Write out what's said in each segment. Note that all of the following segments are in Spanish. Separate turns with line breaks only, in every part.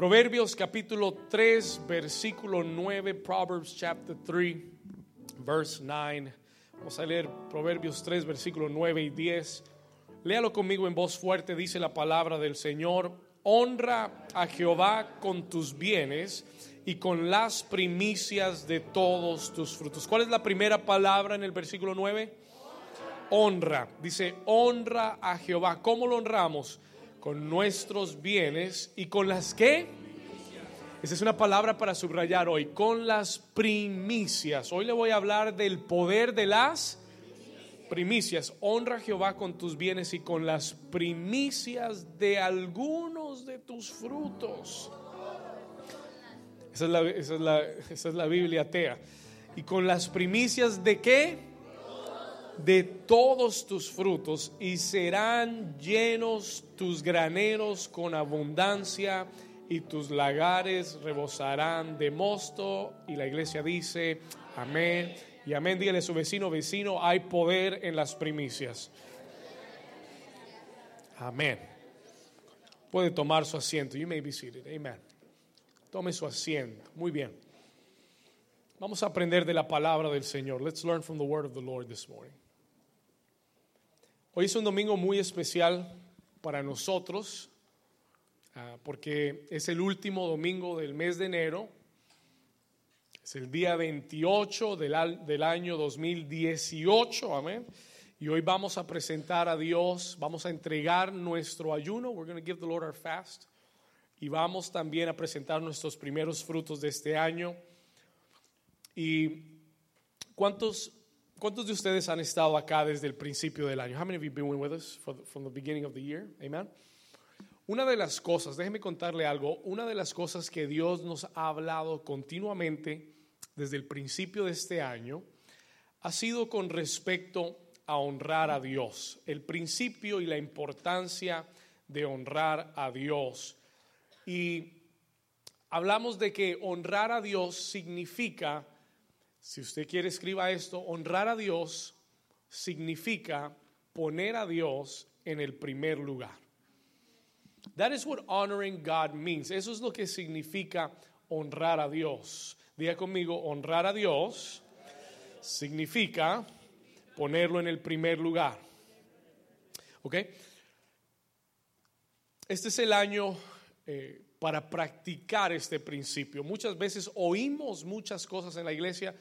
Proverbios capítulo 3, versículo 9, Proverbs chapter 3, verse 9. Vamos a leer Proverbios 3, versículo 9 y 10. Léalo conmigo en voz fuerte, dice la palabra del Señor. Honra a Jehová con tus bienes y con las primicias de todos tus frutos. ¿Cuál es la primera palabra en el versículo 9? Honra. Dice, honra a Jehová. ¿Cómo lo honramos? Con nuestros bienes y con las que. Esa es una palabra para subrayar hoy, con las primicias. Hoy le voy a hablar del poder de las primicias. Honra a Jehová con tus bienes y con las primicias de algunos de tus frutos. Esa es la, esa es la, esa es la Biblia atea. ¿Y con las primicias de qué? De todos tus frutos y serán llenos tus graneros con abundancia y tus lagares rebosarán de mosto. Y la iglesia dice, amén. Y amén, dígale a su vecino, vecino, hay poder en las primicias. Amén. Puede tomar su asiento. You may be seated. Amen. Tome su asiento. Muy bien. Vamos a aprender de la palabra del Señor. Let's learn from the word of the Lord this morning. Hoy es un domingo muy especial para nosotros uh, porque es el último domingo del mes de enero. Es el día 28 del, del año 2018. Amén. Y hoy vamos a presentar a Dios, vamos a entregar nuestro ayuno. We're going to give the Lord our fast y vamos también a presentar nuestros primeros frutos de este año. ¿Y cuántos, cuántos de ustedes han estado acá desde el principio del año? How many of you been with us from the beginning of the year? Amen. Una de las cosas, déjeme contarle algo, una de las cosas que Dios nos ha hablado continuamente desde el principio de este año ha sido con respecto a honrar a Dios, el principio y la importancia de honrar a Dios. Y hablamos de que honrar a Dios significa, si usted quiere escriba esto, honrar a Dios significa poner a Dios en el primer lugar. That is what honoring God means. Eso es lo que significa honrar a Dios. Diga conmigo, honrar a Dios significa ponerlo en el primer lugar. ¿Ok? Este es el año eh, para practicar este principio. Muchas veces oímos muchas cosas en la iglesia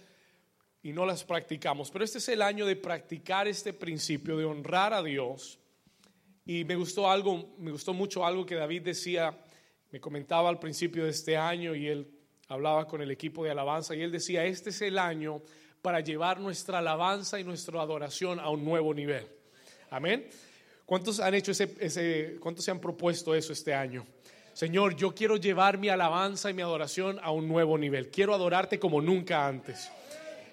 y no las practicamos, pero este es el año de practicar este principio, de honrar a Dios. Y me gustó algo, me gustó mucho algo que David decía, me comentaba al principio de este año y él hablaba con el equipo de alabanza y él decía, este es el año para llevar nuestra alabanza y nuestra adoración a un nuevo nivel. Amén. ¿Cuántos han hecho ese, ese cuántos se han propuesto eso este año? Señor, yo quiero llevar mi alabanza y mi adoración a un nuevo nivel. Quiero adorarte como nunca antes.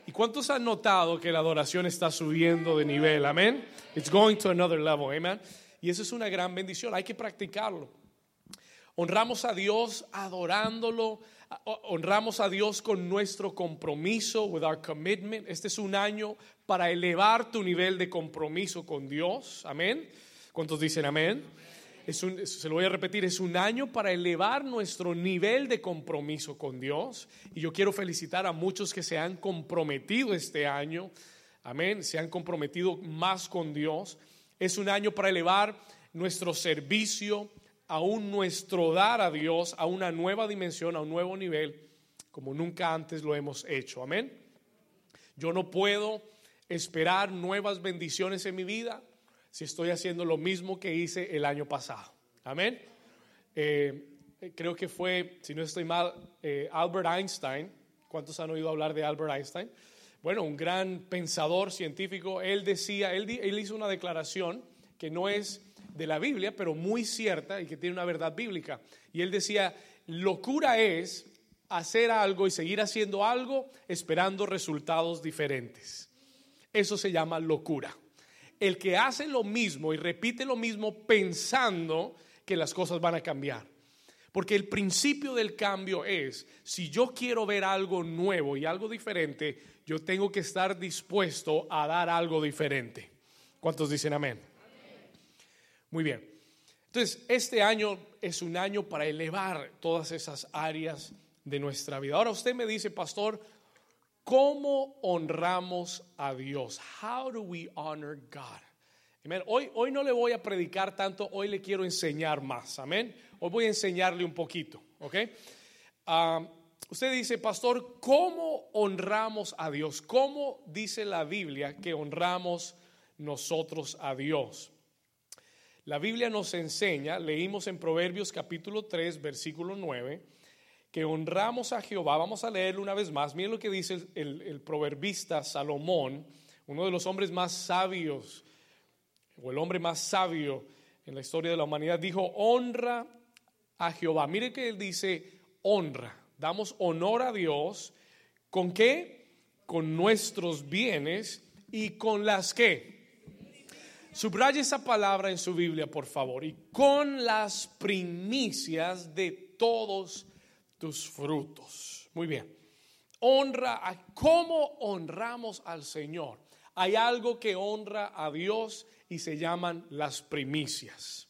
¿Y cuántos han notado que la adoración está subiendo de nivel? Amén. It's going to another level. Amen. Y eso es una gran bendición. Hay que practicarlo. Honramos a Dios adorándolo. Honramos a Dios con nuestro compromiso, with our commitment. Este es un año para elevar tu nivel de compromiso con Dios. Amén. ¿Cuántos dicen amén? Es un, se lo voy a repetir, es un año para elevar nuestro nivel de compromiso con Dios. Y yo quiero felicitar a muchos que se han comprometido este año. Amén, se han comprometido más con Dios. Es un año para elevar nuestro servicio, aún nuestro dar a Dios a una nueva dimensión, a un nuevo nivel, como nunca antes lo hemos hecho. Amén. Yo no puedo esperar nuevas bendiciones en mi vida si estoy haciendo lo mismo que hice el año pasado. Amén. Eh, creo que fue, si no estoy mal, eh, Albert Einstein. ¿Cuántos han oído hablar de Albert Einstein? Bueno, un gran pensador científico. Él decía, él, él hizo una declaración que no es de la Biblia, pero muy cierta y que tiene una verdad bíblica. Y él decía, locura es hacer algo y seguir haciendo algo esperando resultados diferentes. Eso se llama locura el que hace lo mismo y repite lo mismo pensando que las cosas van a cambiar. Porque el principio del cambio es, si yo quiero ver algo nuevo y algo diferente, yo tengo que estar dispuesto a dar algo diferente. ¿Cuántos dicen amén? Muy bien. Entonces, este año es un año para elevar todas esas áreas de nuestra vida. Ahora usted me dice, pastor, ¿cómo honramos a Dios? How do we honor God? Hoy, hoy no le voy a predicar tanto, hoy le quiero enseñar más. Amén. Hoy voy a enseñarle un poquito. ¿Ok? Ah, usted dice, pastor, ¿cómo honramos a Dios? ¿Cómo dice la Biblia que honramos nosotros a Dios? La Biblia nos enseña, leímos en Proverbios capítulo 3, versículo 9, que honramos a Jehová. Vamos a leerlo una vez más. Miren lo que dice el, el proverbista Salomón, uno de los hombres más sabios o el hombre más sabio en la historia de la humanidad, dijo, honra a Jehová. Mire que él dice, honra. Damos honor a Dios. ¿Con qué? Con nuestros bienes y con las que. Subraya esa palabra en su Biblia, por favor. Y con las primicias de todos tus frutos. Muy bien. Honra a cómo honramos al Señor. Hay algo que honra a Dios y se llaman las primicias.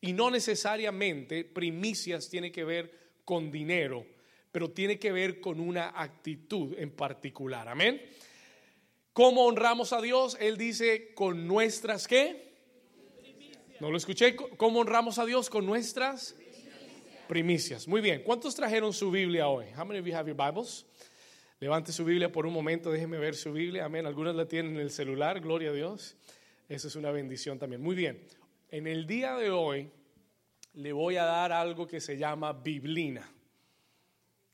Y no necesariamente primicias tiene que ver con dinero, pero tiene que ver con una actitud en particular. Amén. ¿Cómo honramos a Dios? Él dice con nuestras qué? No lo escuché. ¿Cómo honramos a Dios con nuestras primicias? Muy bien. ¿Cuántos trajeron su Biblia hoy? How many of you have your Bibles? Levante su Biblia por un momento, déjeme ver su Biblia. Amén. Algunas la tienen en el celular, gloria a Dios. Eso es una bendición también. Muy bien. En el día de hoy le voy a dar algo que se llama biblina.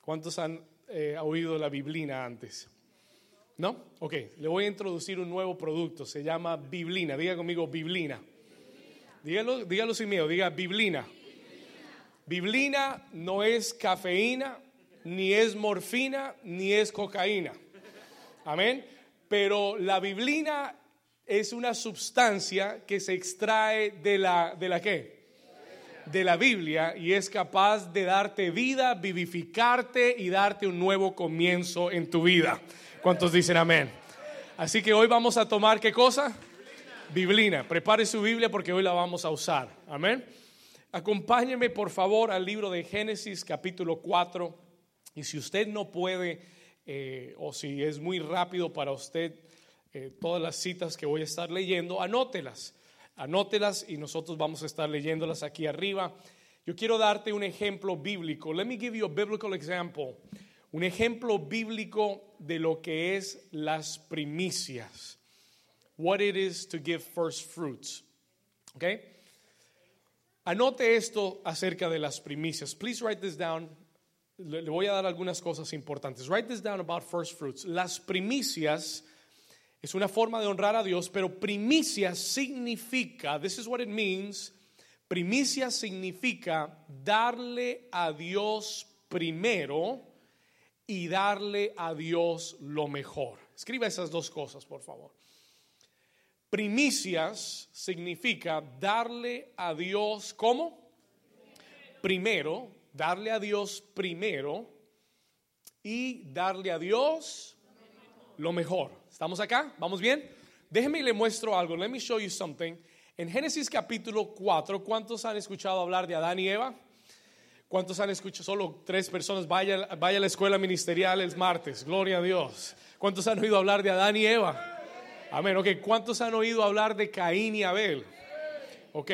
¿Cuántos han eh, oído la biblina antes? ¿No? Ok, le voy a introducir un nuevo producto. Se llama biblina. Diga conmigo biblina. Dígalo, dígalo sin miedo. Diga biblina. Biblina no es cafeína, ni es morfina, ni es cocaína. Amén. Pero la biblina es una sustancia que se extrae de la, ¿de la qué? De la Biblia y es capaz de darte vida, vivificarte y darte un nuevo comienzo en tu vida. ¿Cuántos dicen amén? Así que hoy vamos a tomar qué cosa? Biblina. Prepare su Biblia porque hoy la vamos a usar. Amén. Acompáñeme por favor al libro de Génesis capítulo 4 y si usted no puede eh, o si es muy rápido para usted eh, todas las citas que voy a estar leyendo, anótelas, anótelas y nosotros vamos a estar leyéndolas aquí arriba. Yo quiero darte un ejemplo bíblico. Let me give you a biblical example. Un ejemplo bíblico de lo que es las primicias. What it is to give first fruits. Okay? Anote esto acerca de las primicias. Please write this down. Le voy a dar algunas cosas importantes. Write this down about first fruits. Las primicias es una forma de honrar a Dios, pero primicia significa, this is what it means, primicia significa darle a Dios primero y darle a Dios lo mejor. Escriba esas dos cosas, por favor. Primicias significa darle a Dios ¿cómo? Primero, darle a Dios primero y darle a Dios lo mejor. ¿Estamos acá? ¿Vamos bien? Déjeme y le muestro algo. Let me show you something. En Génesis capítulo 4, ¿cuántos han escuchado hablar de Adán y Eva? ¿Cuántos han escuchado? Solo tres personas. Vaya, vaya a la escuela ministerial el martes. Gloria a Dios. ¿Cuántos han oído hablar de Adán y Eva? Amén. Ok. ¿Cuántos han oído hablar de Caín y Abel? Ok.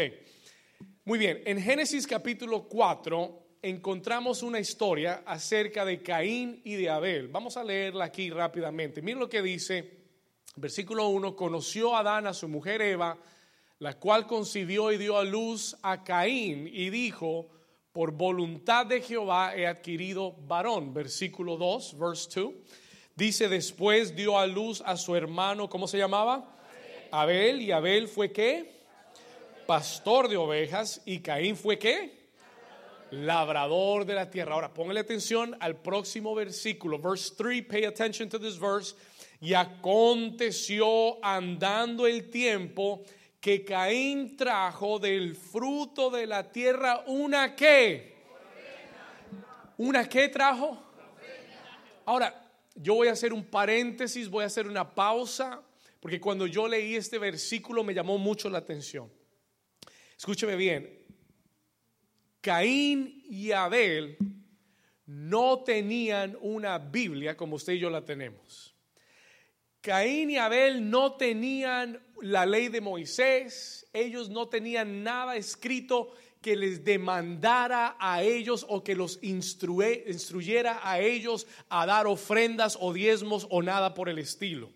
Muy bien. En Génesis capítulo 4 encontramos una historia acerca de Caín y de Abel. Vamos a leerla aquí rápidamente. Miren lo que dice, versículo 1, conoció Adán a su mujer Eva, la cual concibió y dio a luz a Caín y dijo, por voluntad de Jehová he adquirido varón. Versículo 2, verse 2. Dice, después dio a luz a su hermano, ¿cómo se llamaba? Abel, y Abel fue qué? Pastor de ovejas, y Caín fue qué? labrador de la tierra. Ahora, póngale atención al próximo versículo, verse 3, pay attention to this verse. Y aconteció andando el tiempo que Caín trajo del fruto de la tierra una qué. ¿Una qué trajo? Ahora, yo voy a hacer un paréntesis, voy a hacer una pausa, porque cuando yo leí este versículo me llamó mucho la atención. Escúcheme bien, Caín y Abel no tenían una Biblia como usted y yo la tenemos. Caín y Abel no tenían la ley de Moisés, ellos no tenían nada escrito que les demandara a ellos o que los instruyera a ellos a dar ofrendas o diezmos o nada por el estilo.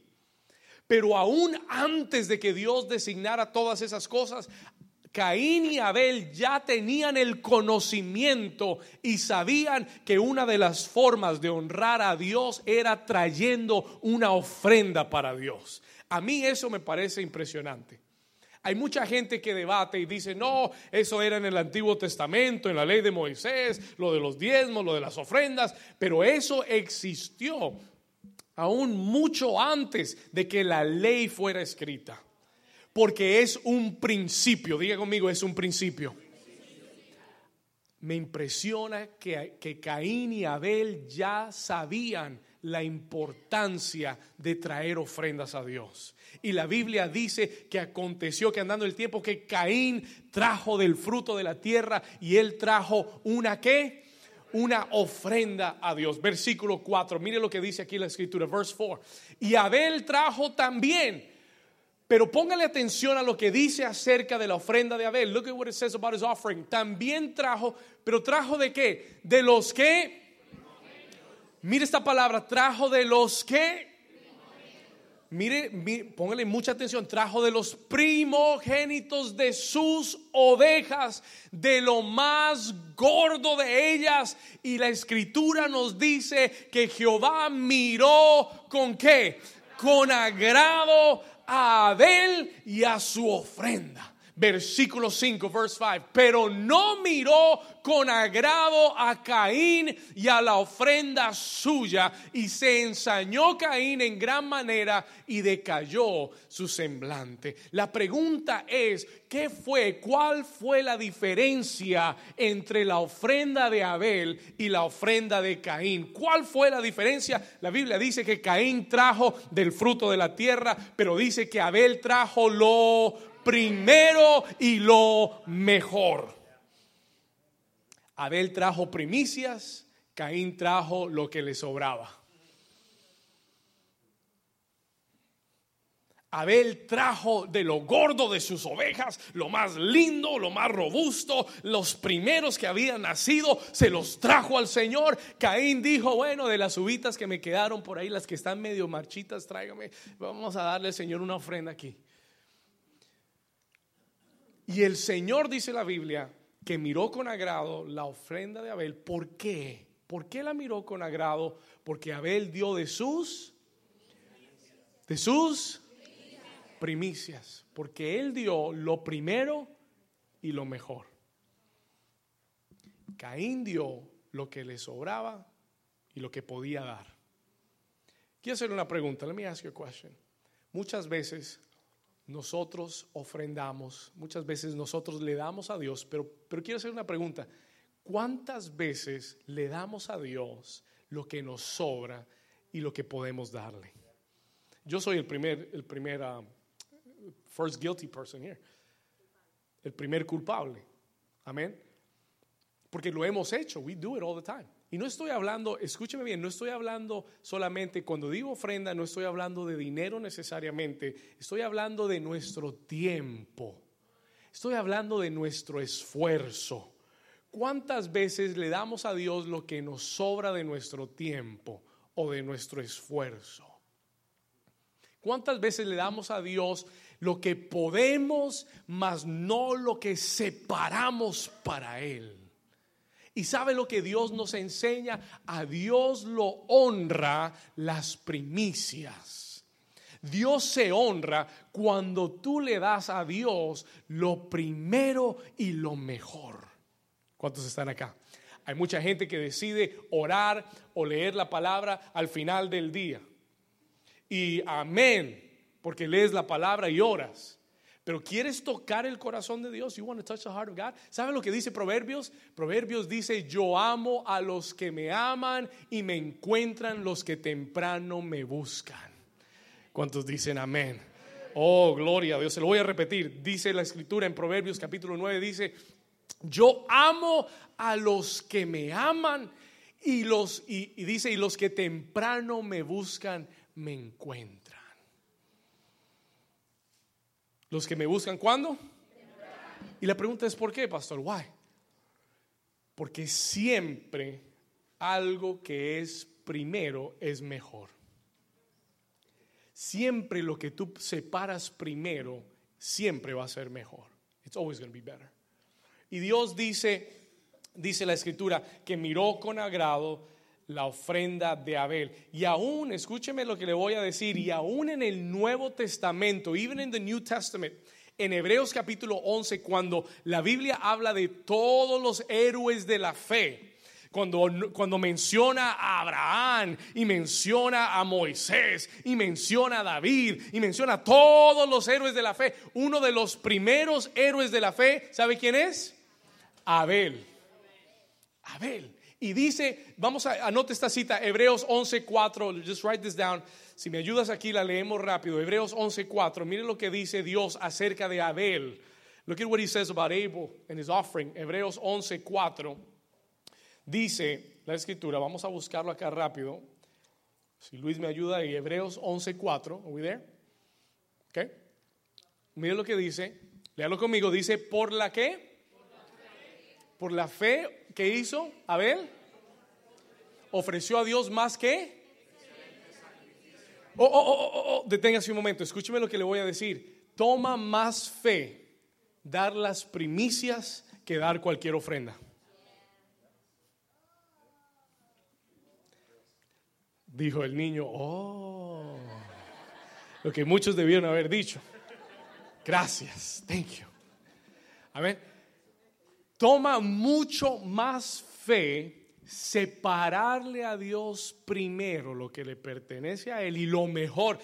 Pero aún antes de que Dios designara todas esas cosas, Caín y Abel ya tenían el conocimiento y sabían que una de las formas de honrar a Dios era trayendo una ofrenda para Dios. A mí eso me parece impresionante. Hay mucha gente que debate y dice, no, eso era en el Antiguo Testamento, en la ley de Moisés, lo de los diezmos, lo de las ofrendas, pero eso existió aún mucho antes de que la ley fuera escrita porque es un principio. Diga conmigo, es un principio. Me impresiona que, que Caín y Abel ya sabían la importancia de traer ofrendas a Dios. Y la Biblia dice que aconteció que andando el tiempo que Caín trajo del fruto de la tierra y él trajo una qué? Una ofrenda a Dios. Versículo 4. Mire lo que dice aquí la escritura, verse 4. Y Abel trajo también pero póngale atención a lo que dice acerca de la ofrenda de Abel. Look at what it says about his offering. También trajo, pero trajo de qué? De los que. Mire esta palabra, trajo de los que. Mire, mire, póngale mucha atención. Trajo de los primogénitos de sus ovejas, de lo más gordo de ellas. Y la escritura nos dice que Jehová miró con qué? Con agrado a Abel y a su ofrenda. Versículo 5, verse 5. Pero no miró con agrado a Caín y a la ofrenda suya, y se ensañó Caín en gran manera y decayó su semblante. La pregunta es, ¿qué fue? ¿Cuál fue la diferencia entre la ofrenda de Abel y la ofrenda de Caín? ¿Cuál fue la diferencia? La Biblia dice que Caín trajo del fruto de la tierra, pero dice que Abel trajo lo primero y lo mejor. Abel trajo primicias, Caín trajo lo que le sobraba. Abel trajo de lo gordo de sus ovejas, lo más lindo, lo más robusto, los primeros que habían nacido, se los trajo al Señor. Caín dijo, bueno, de las uvitas que me quedaron por ahí, las que están medio marchitas, tráigame, vamos a darle al Señor una ofrenda aquí. Y el Señor, dice la Biblia, que miró con agrado la ofrenda de Abel. ¿Por qué? ¿Por qué la miró con agrado? Porque Abel dio de sus de sus primicias, porque él dio lo primero y lo mejor. Caín dio lo que le sobraba y lo que podía dar. Quiero hacer una pregunta. Let me ask you a question. Muchas veces nosotros ofrendamos, muchas veces nosotros le damos a Dios, pero, pero quiero hacer una pregunta. ¿Cuántas veces le damos a Dios lo que nos sobra y lo que podemos darle? Yo soy el primer, el primer, um, first guilty person here. El primer culpable. Amén. Porque lo hemos hecho. We do it all the time. Y no estoy hablando, escúcheme bien, no estoy hablando solamente, cuando digo ofrenda, no estoy hablando de dinero necesariamente, estoy hablando de nuestro tiempo, estoy hablando de nuestro esfuerzo. ¿Cuántas veces le damos a Dios lo que nos sobra de nuestro tiempo o de nuestro esfuerzo? ¿Cuántas veces le damos a Dios lo que podemos, mas no lo que separamos para Él? Y sabe lo que Dios nos enseña? A Dios lo honra las primicias. Dios se honra cuando tú le das a Dios lo primero y lo mejor. ¿Cuántos están acá? Hay mucha gente que decide orar o leer la palabra al final del día. Y amén, porque lees la palabra y oras. Pero quieres tocar el corazón de Dios. You want to touch the heart of God. ¿Sabe lo que dice Proverbios? Proverbios dice, "Yo amo a los que me aman y me encuentran los que temprano me buscan." ¿Cuántos dicen amén? Oh, gloria a Dios. Se lo voy a repetir. Dice la escritura en Proverbios capítulo 9 dice, Yo amo a los que me aman y los y, y dice y los que temprano me buscan me encuentran. Los que me buscan ¿cuándo? Y la pregunta es ¿por qué, pastor? Why? Porque siempre algo que es primero es mejor. Siempre lo que tú separas primero siempre va a ser mejor. It's always going to be better. Y Dios dice, dice la escritura, que miró con agrado la ofrenda de Abel. Y aún, escúcheme lo que le voy a decir, y aún en el Nuevo Testamento, even in the New Testament, en Hebreos capítulo 11, cuando la Biblia habla de todos los héroes de la fe, cuando, cuando, menciona a Abraham y menciona a Moisés y menciona a David y menciona a todos los héroes de la fe, uno de los primeros héroes de la fe, ¿sabe quién es? Abel. Abel. Y dice, vamos a anote esta cita, Hebreos 11:4, just write this down. Si me ayudas aquí la leemos rápido. Hebreos 11:4. Mire lo que dice Dios acerca de Abel. Look at what he says about Abel and his offering. Hebreos 11:4. Dice la escritura, vamos a buscarlo acá rápido. Si Luis me ayuda y Hebreos 11:4, are we there? Okay. Mire lo que dice. Léalo conmigo, dice, "¿Por la qué?" por la fe que hizo Abel, ofreció a Dios más que. Oh, oh, oh, oh, oh, deténgase un momento, escúcheme lo que le voy a decir. Toma más fe dar las primicias que dar cualquier ofrenda. Dijo el niño, oh, lo que muchos debieron haber dicho. Gracias, thank you. Amén toma mucho más fe separarle a Dios primero lo que le pertenece a Él y lo mejor.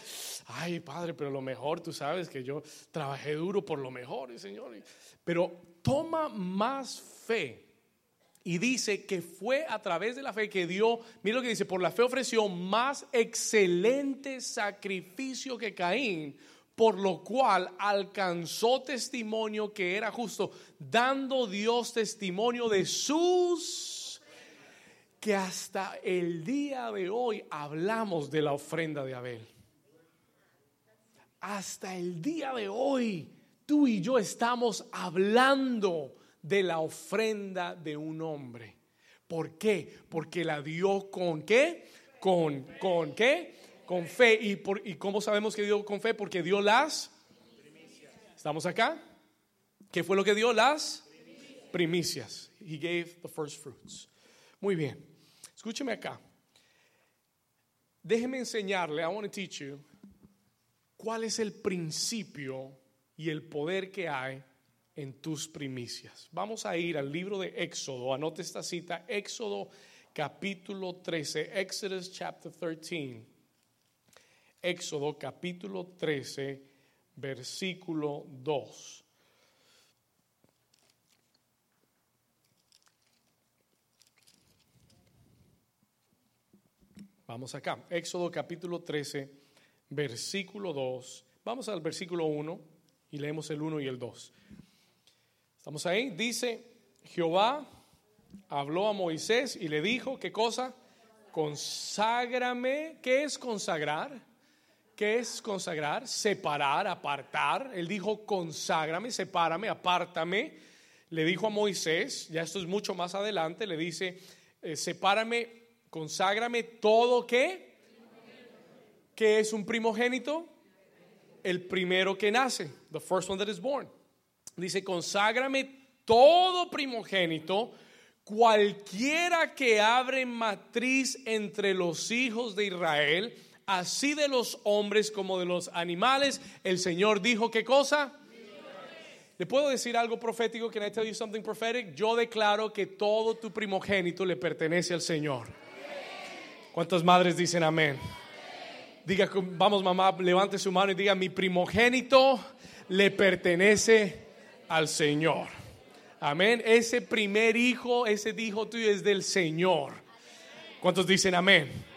Ay, Padre, pero lo mejor, tú sabes que yo trabajé duro por lo mejor, Señor. Pero toma más fe. Y dice que fue a través de la fe que dio, mira lo que dice, por la fe ofreció más excelente sacrificio que Caín, por lo cual alcanzó testimonio que era justo, dando Dios testimonio de sus, que hasta el día de hoy hablamos de la ofrenda de Abel. Hasta el día de hoy, tú y yo estamos hablando de la ofrenda de un hombre. ¿Por qué? Porque la dio con qué? Con, con qué? Con fe. ¿Y, por, ¿Y cómo sabemos que dio con fe? Porque dio las ¿Estamos acá? ¿Qué fue lo que dio? Las primicias. He gave the first fruits. Muy bien. Escúcheme acá. Déjeme enseñarle, I want to teach you, cuál es el principio y el poder que hay en tus primicias. Vamos a ir al libro de Éxodo, anote esta cita, Éxodo capítulo 13, Exodus chapter 13. Éxodo capítulo 13, versículo 2. Vamos acá, Éxodo capítulo 13, versículo 2. Vamos al versículo 1 y leemos el 1 y el 2. ¿Estamos ahí? Dice, Jehová habló a Moisés y le dijo, ¿qué cosa? Conságrame. ¿Qué es consagrar? ¿Qué es consagrar? Separar, apartar. Él dijo, conságrame, sepárame, apártame. Le dijo a Moisés, ya esto es mucho más adelante, le dice, eh, sepárame, conságrame todo que. ¿Qué es un primogénito? El primero que nace, the first one that is born. Dice, conságrame todo primogénito, cualquiera que abre matriz entre los hijos de Israel así de los hombres como de los animales. El Señor dijo, ¿qué cosa? ¿Le puedo decir algo profético? Can I tell you something prophetic? Yo declaro que todo tu primogénito le pertenece al Señor. ¿Cuántas madres dicen amén? Diga, vamos mamá, levante su mano y diga, mi primogénito le pertenece al Señor. Amén. Ese primer hijo, ese hijo tuyo es del Señor. ¿Cuántos dicen amén?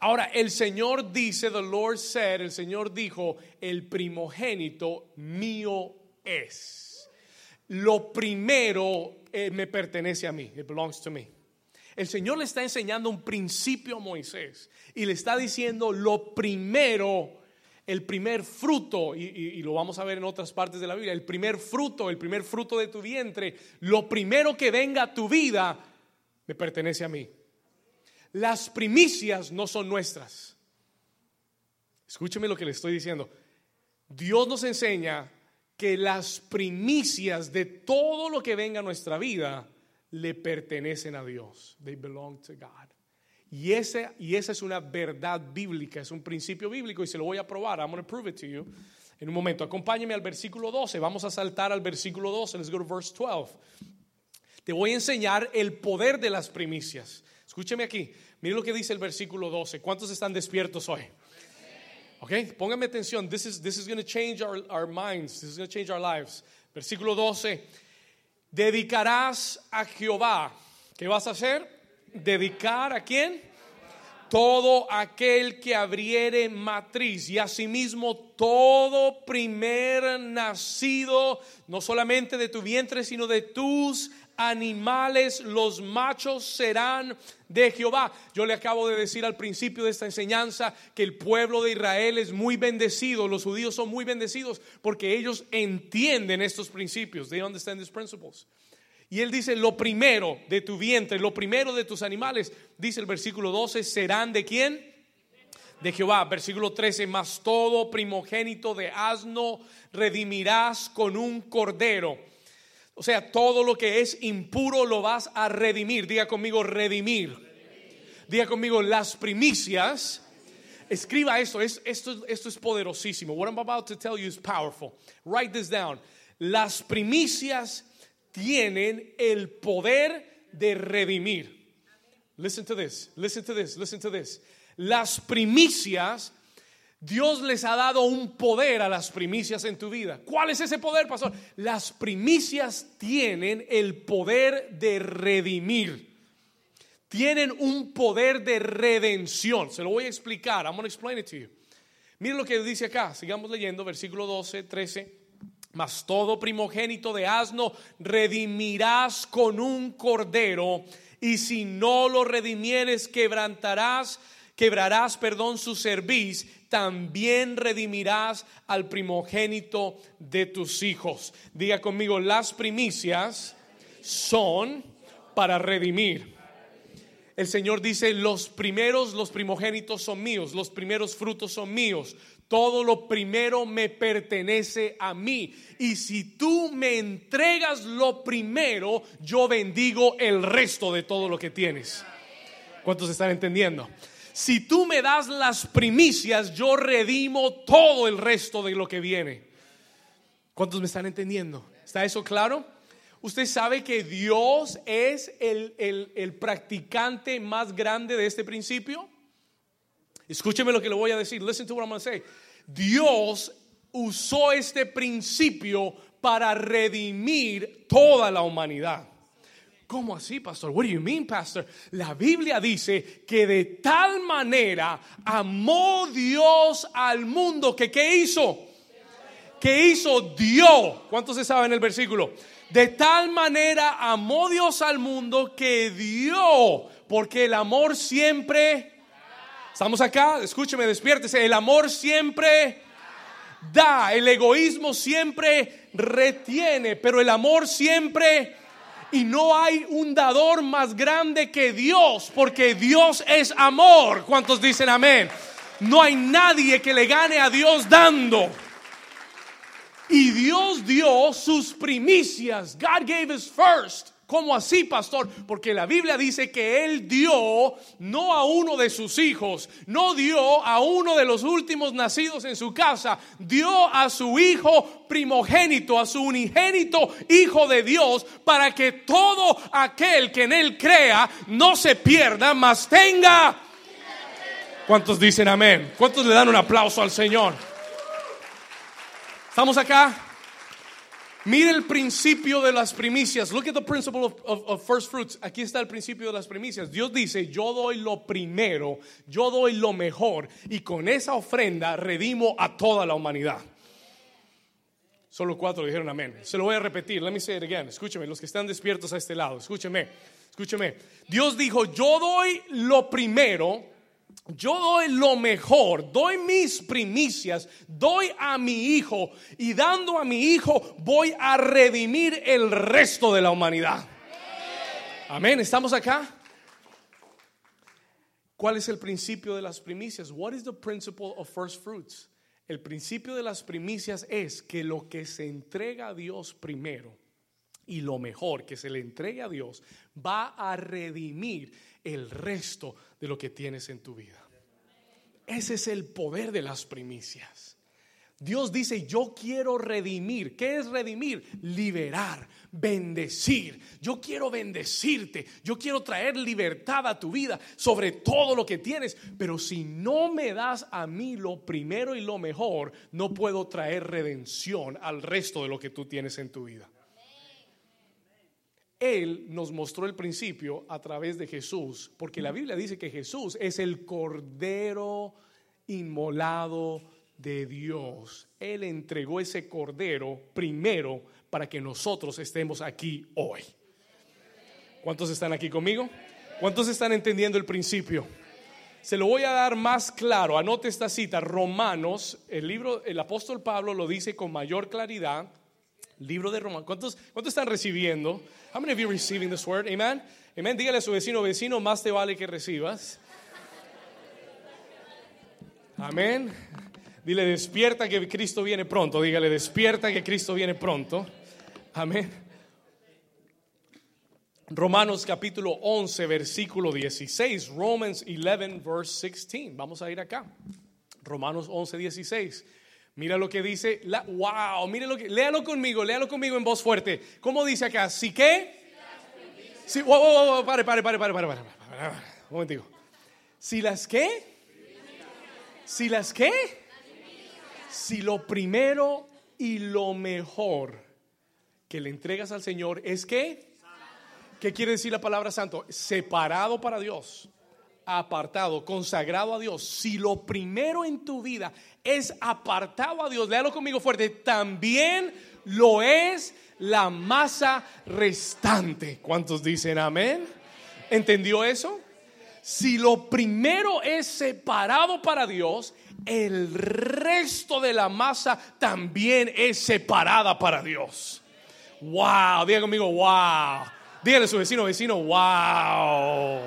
Ahora, el Señor dice, the Lord said, el Señor dijo, el primogénito mío es. lo primero eh, me pertenece a mí. It belongs to me. El Señor le está enseñando un principio a Moisés y le está diciendo lo primero, el primer fruto, y, y lo vamos a ver en otras partes de la Biblia, el primer fruto, el primer fruto de tu vientre, lo primero que venga a tu vida, me pertenece a mí. Las primicias no son nuestras. Escúcheme lo que le estoy diciendo. Dios nos enseña que las primicias de todo lo que venga a nuestra vida le pertenecen a Dios. They belong to God. Y, ese, y esa es una verdad bíblica, es un principio bíblico y se lo voy a probar. I'm going to prove it to you. En un momento, acompáñeme al versículo 12. Vamos a saltar al versículo 12. Let's go to verse 12. Te voy a enseñar el poder de las primicias. Escúcheme aquí. Mire lo que dice el versículo 12. ¿Cuántos están despiertos hoy? Ok, póngame atención. This is, this is going to change our, our minds. This is going to change our lives. Versículo 12. Dedicarás a Jehová. ¿Qué vas a hacer? Dedicar a quién? Todo aquel que abriere matriz y asimismo todo primer nacido, no solamente de tu vientre, sino de tus animales, los machos serán de Jehová. Yo le acabo de decir al principio de esta enseñanza que el pueblo de Israel es muy bendecido, los judíos son muy bendecidos porque ellos entienden estos principios. They understand these principles. Y él dice, lo primero de tu vientre, lo primero de tus animales, dice el versículo 12, serán de quién? De Jehová. Versículo 13, más todo primogénito de asno redimirás con un cordero o sea, todo lo que es impuro lo vas a redimir. Diga conmigo, redimir. Diga conmigo, las primicias. Escriba esto, esto, esto es poderosísimo. What I'm about to tell you is powerful. Write this down. Las primicias tienen el poder de redimir. Listen to this, listen to this, listen to this. Las primicias Dios les ha dado un poder a las primicias en tu vida. ¿Cuál es ese poder, pastor? Las primicias tienen el poder de redimir. Tienen un poder de redención. Se lo voy a explicar. I'm going to explain it to you. Miren lo que dice acá. Sigamos leyendo, versículo 12, 13. Mas todo primogénito de asno redimirás con un cordero, y si no lo redimieres, quebrantarás quebrarás, perdón, su cerviz, también redimirás al primogénito de tus hijos. Diga conmigo, las primicias son para redimir. El Señor dice, los primeros, los primogénitos son míos, los primeros frutos son míos. Todo lo primero me pertenece a mí. Y si tú me entregas lo primero, yo bendigo el resto de todo lo que tienes. ¿Cuántos están entendiendo? Si tú me das las primicias, yo redimo todo el resto de lo que viene. ¿Cuántos me están entendiendo? ¿Está eso claro? Usted sabe que Dios es el, el, practicante más grande de este principio. Escúcheme lo que le voy a decir. Listen to what I'm going to say. Dios usó este principio para redimir toda la humanidad. ¿Cómo así, pastor? What do you mean, pastor? La Biblia dice que de tal manera amó Dios al mundo que ¿qué hizo? ¿Qué hizo? Dio. ¿Cuántos se saben el versículo? De tal manera amó Dios al mundo que dio, porque el amor siempre Estamos acá, escúcheme, despiértese. El amor siempre da, el egoísmo siempre retiene, pero el amor siempre y no hay un dador más grande que Dios, porque Dios es amor. ¿Cuántos dicen amén? No hay nadie que le gane a Dios dando. Y Dios dio sus primicias. God gave his first. ¿Cómo así, pastor? Porque la Biblia dice que Él dio no a uno de sus hijos, no dio a uno de los últimos nacidos en su casa, dio a su hijo primogénito, a su unigénito hijo de Dios, para que todo aquel que en Él crea no se pierda, mas tenga... ¿Cuántos dicen amén? ¿Cuántos le dan un aplauso al Señor? ¿Estamos acá? Mire el principio de las primicias. Look at the principle of, first fruits. Aquí está el principio de las primicias. Dios dice, yo doy lo primero, yo doy lo mejor y con esa ofrenda redimo a toda la humanidad. Solo cuatro dijeron amén. Se lo voy a repetir. Let me say it again. Escúcheme, los que están despiertos a este lado. Escúcheme, escúcheme. Dios dijo, yo doy lo primero, yo doy lo mejor, doy mis primicias, doy a mi hijo y dando a mi hijo voy a redimir el resto de la humanidad. Amén. ¿Estamos acá? ¿Cuál es el principio de las primicias? What is the principle of first fruits? El principio de las primicias es que lo que se entrega a Dios primero y lo mejor que se le entregue a Dios va a redimir el resto de lo que tienes en tu vida. Ese es el poder de las primicias. Dios dice, yo quiero redimir. ¿Qué es redimir? Liberar, bendecir. Yo quiero bendecirte. Yo quiero traer libertad a tu vida sobre todo lo que tienes. Pero si no me das a mí lo primero y lo mejor, no puedo traer redención al resto de lo que tú tienes en tu vida. Él nos mostró el principio a través de Jesús, porque la Biblia dice que Jesús es el cordero inmolado de Dios. Él entregó ese cordero primero para que nosotros estemos aquí hoy. ¿Cuántos están aquí conmigo? ¿Cuántos están entendiendo el principio? Se lo voy a dar más claro. Anote esta cita. Romanos, el libro, el apóstol Pablo lo dice con mayor claridad. Libro de Romanos. ¿Cuántos, ¿Cuántos están recibiendo? How many of you receiving this word? Amen. Amen. Dígale a su vecino, vecino, más te vale que recibas. Amén. Dile, despierta que Cristo viene pronto. Dígale, despierta que Cristo viene pronto. Amén. Romanos capítulo 11, versículo 16. Romans 11, verse 16. Vamos a ir acá. Romanos 11, 16. Mira lo que dice. Wow, mire lo que. Léalo conmigo, léalo conmigo en voz fuerte. ¿Cómo dice acá? ¿Sí qué? Sí, wow, wow, wow, pare, pare, pare, pare, pare, pare, pare, Un momentico. ¿Si las qué? ¿Si las qué? Si lo primero y lo mejor que le entregas al Señor es que, ¿qué quiere decir la palabra santo? Separado para Dios, apartado, consagrado a Dios. Si lo primero en tu vida es apartado a Dios, léalo conmigo fuerte, también lo es la masa restante. ¿Cuántos dicen amén? ¿Entendió eso? Si lo primero es separado para Dios, el resto de la masa también es separada para Dios. Wow, diga conmigo, wow. Dígale a su vecino, vecino, wow.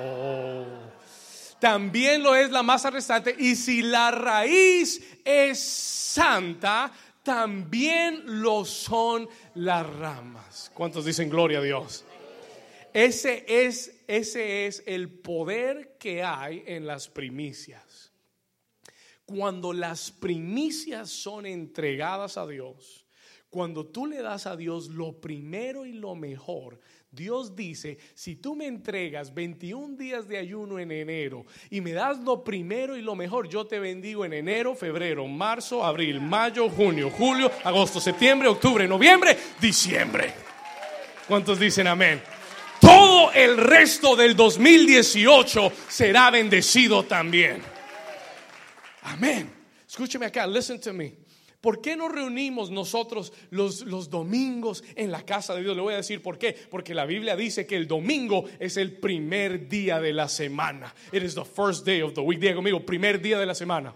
También lo es la masa restante. Y si la raíz es santa, también lo son las ramas. ¿Cuántos dicen gloria a Dios? Ese es, ese es el poder que hay en las primicias. Cuando las primicias son entregadas a Dios, cuando tú le das a Dios lo primero y lo mejor, Dios dice, si tú me entregas 21 días de ayuno en enero y me das lo primero y lo mejor, yo te bendigo en enero, febrero, marzo, abril, mayo, junio, julio, agosto, septiembre, octubre, noviembre, diciembre. ¿Cuántos dicen amén? Todo el resto del 2018 será bendecido también. Amén. Escúcheme acá, listen to me. ¿Por qué nos reunimos nosotros los, los, domingos en la casa de Dios? Le voy a decir por qué. Porque la Biblia dice que el domingo es el primer día de la semana. It is the first day of the week. Diga conmigo, primer día de la semana.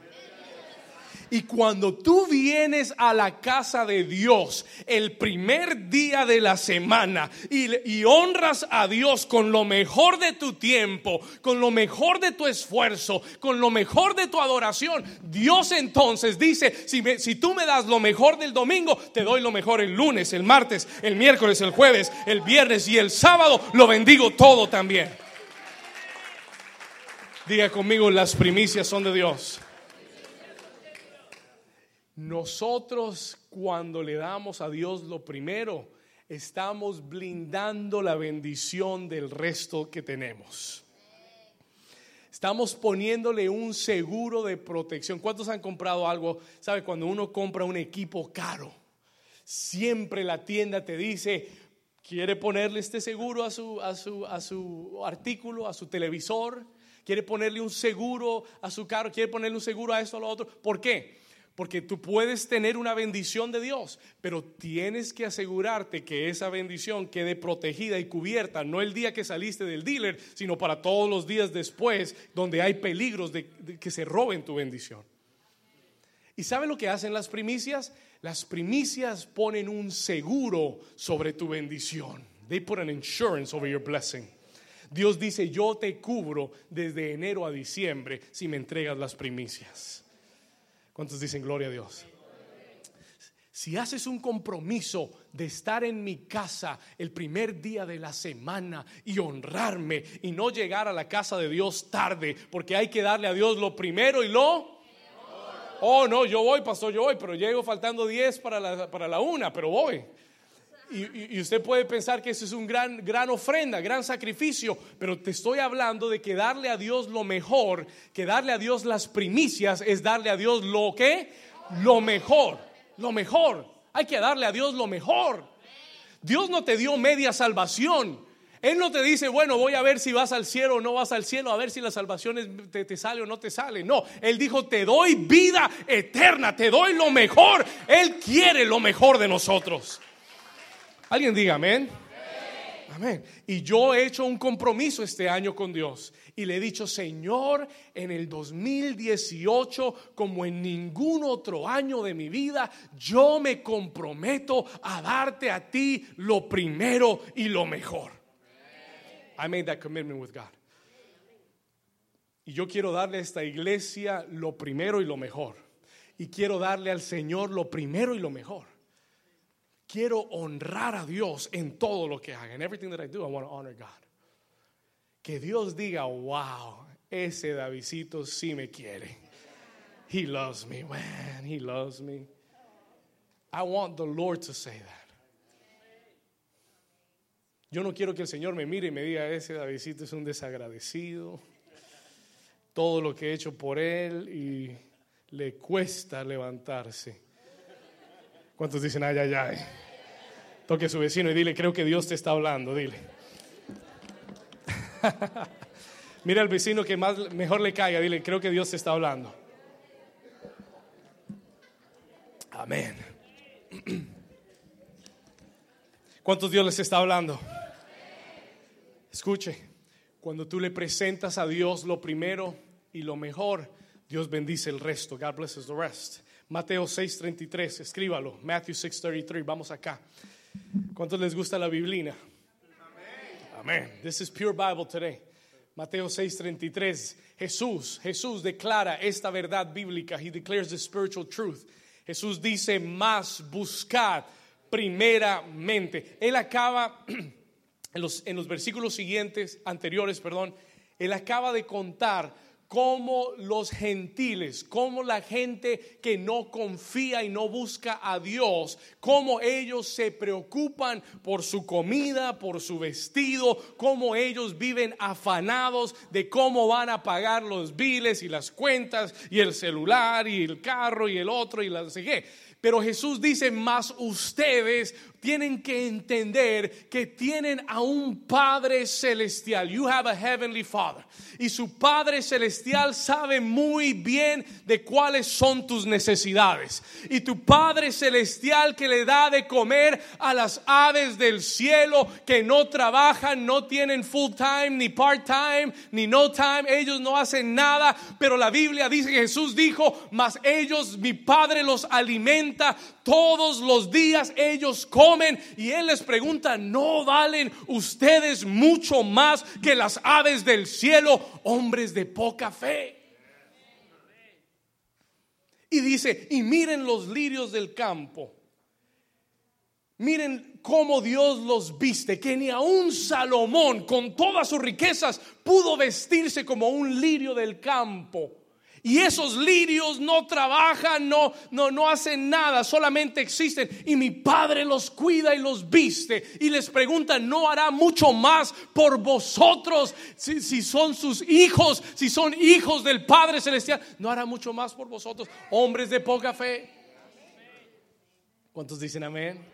Y cuando tú vienes a la casa de Dios el primer día de la semana y, honras a Dios con lo mejor de tu tiempo, con lo mejor de tu esfuerzo, con lo mejor de tu adoración, Dios entonces dice, si, si tú me das lo mejor del domingo, te doy lo mejor el lunes, el martes, el miércoles, el jueves, el viernes y el sábado, lo bendigo todo también. Diga conmigo, las primicias son de Dios. Nosotros cuando le damos a Dios lo primero, estamos blindando la bendición del resto que tenemos. Estamos poniéndole un seguro de protección. ¿Cuántos han comprado algo? ¿Sabe? Cuando uno compra un equipo caro, siempre la tienda te dice, quiere ponerle este seguro a su, a su, a su artículo, a su televisor, quiere ponerle un seguro a su carro, quiere ponerle un seguro a esto, a lo otro. ¿Por qué? Porque tú puedes tener una bendición de Dios, pero tienes que asegurarte que esa bendición quede protegida y cubierta, no el día que saliste del dealer, sino para todos los días después, donde hay peligros de, que se roben tu bendición. ¿Y sabe lo que hacen las primicias? Las primicias ponen un seguro sobre tu bendición. They put an insurance over your blessing. Dios dice, yo te cubro desde enero a diciembre si me entregas las primicias. ¿Cuántos dicen gloria a Dios? Si haces un compromiso de estar en mi casa el primer día de la semana y honrarme y no llegar a la casa de Dios tarde, porque hay que darle a Dios lo primero y lo... Oh, no, yo voy, pastor, yo voy, pero llego faltando 10 para la, para la una, pero voy. Y, usted puede pensar que eso es un gran, gran ofrenda, gran sacrificio, pero te estoy hablando de que darle a Dios lo mejor, que darle a Dios las primicias es darle a Dios lo que, lo mejor, lo mejor. Hay que darle a Dios lo mejor. Dios no te dio media salvación. Él no te dice, bueno, voy a ver si vas al cielo o no vas al cielo, a ver si la salvación te, te, sale o no te sale. No, Él dijo, te doy vida eterna, te doy lo mejor. Él quiere lo mejor de nosotros. Alguien diga amén. Y yo he hecho un compromiso este año con Dios y le he dicho, Señor, en el 2018, como en ningún otro año de mi vida, yo me comprometo a darte a ti lo primero y lo mejor. I made that commitment with God. Y yo quiero darle a esta iglesia lo primero y lo mejor. Y quiero darle al Señor lo primero y lo mejor quiero honrar a Dios en todo lo que haga. En everything that I do, I want to honor God. Que Dios diga, wow, ese Davidito sí me quiere. He loves me, man, he loves me. I want the Lord to say that. Yo no quiero que el Señor me mire y me diga, ese Davidito es un desagradecido. Todo lo que he hecho por él y le cuesta levantarse. ¿Cuántos dicen ay, ay, ay? Toque a su vecino y dile, creo que Dios te está hablando, dile. Mira al vecino que más mejor le caiga, dile, creo que Dios te está hablando. Amén. ¿Cuántos Dios les está hablando? Escuche, cuando tú le presentas a Dios lo primero y lo mejor, Dios bendice el resto. God blesses the rest. Mateo 6:33, escríbalo. Matthew 6:33, vamos acá. ¿Cuántos les gusta la Biblina? Amén. This is pure Bible today. Mateo 6:33. Jesús, Jesús declara esta verdad bíblica. He declares the spiritual truth. Jesús dice, más buscar primeramente. Él acaba en los, en los versículos siguientes, anteriores, perdón, él acaba de contar como los gentiles, como la gente que no confía y no busca a Dios, como ellos se preocupan por su comida, por su vestido, como ellos viven afanados de cómo van a pagar los biles y las cuentas y el celular y el carro y el otro y la sé Pero Jesús dice, más ustedes tienen que entender que tienen a un Padre celestial. You have a heavenly Father. Y su Padre celestial sabe muy bien de cuáles son tus necesidades. Y tu Padre celestial que le da de comer a las aves del cielo que no trabajan, no tienen full time, ni part time, ni no time. Ellos no hacen nada. Pero la Biblia dice que Jesús dijo, mas ellos, mi Padre los alimenta todos los días. Ellos comen y Él les pregunta, ¿no valen ustedes mucho más que las aves del cielo, hombres de poca fe? Y dice, y miren los lirios del campo. Miren cómo Dios los viste, que ni un Salomón con todas sus riquezas pudo vestirse como un lirio del campo. Y esos lirios no trabajan, no, no, no hacen nada, solamente existen. Y mi Padre los cuida y los viste. Y les pregunta, ¿no hará mucho más por vosotros si, si son sus hijos, si son hijos del Padre Celestial? ¿No hará mucho más por vosotros, hombres de poca fe? ¿Cuántos dicen amén?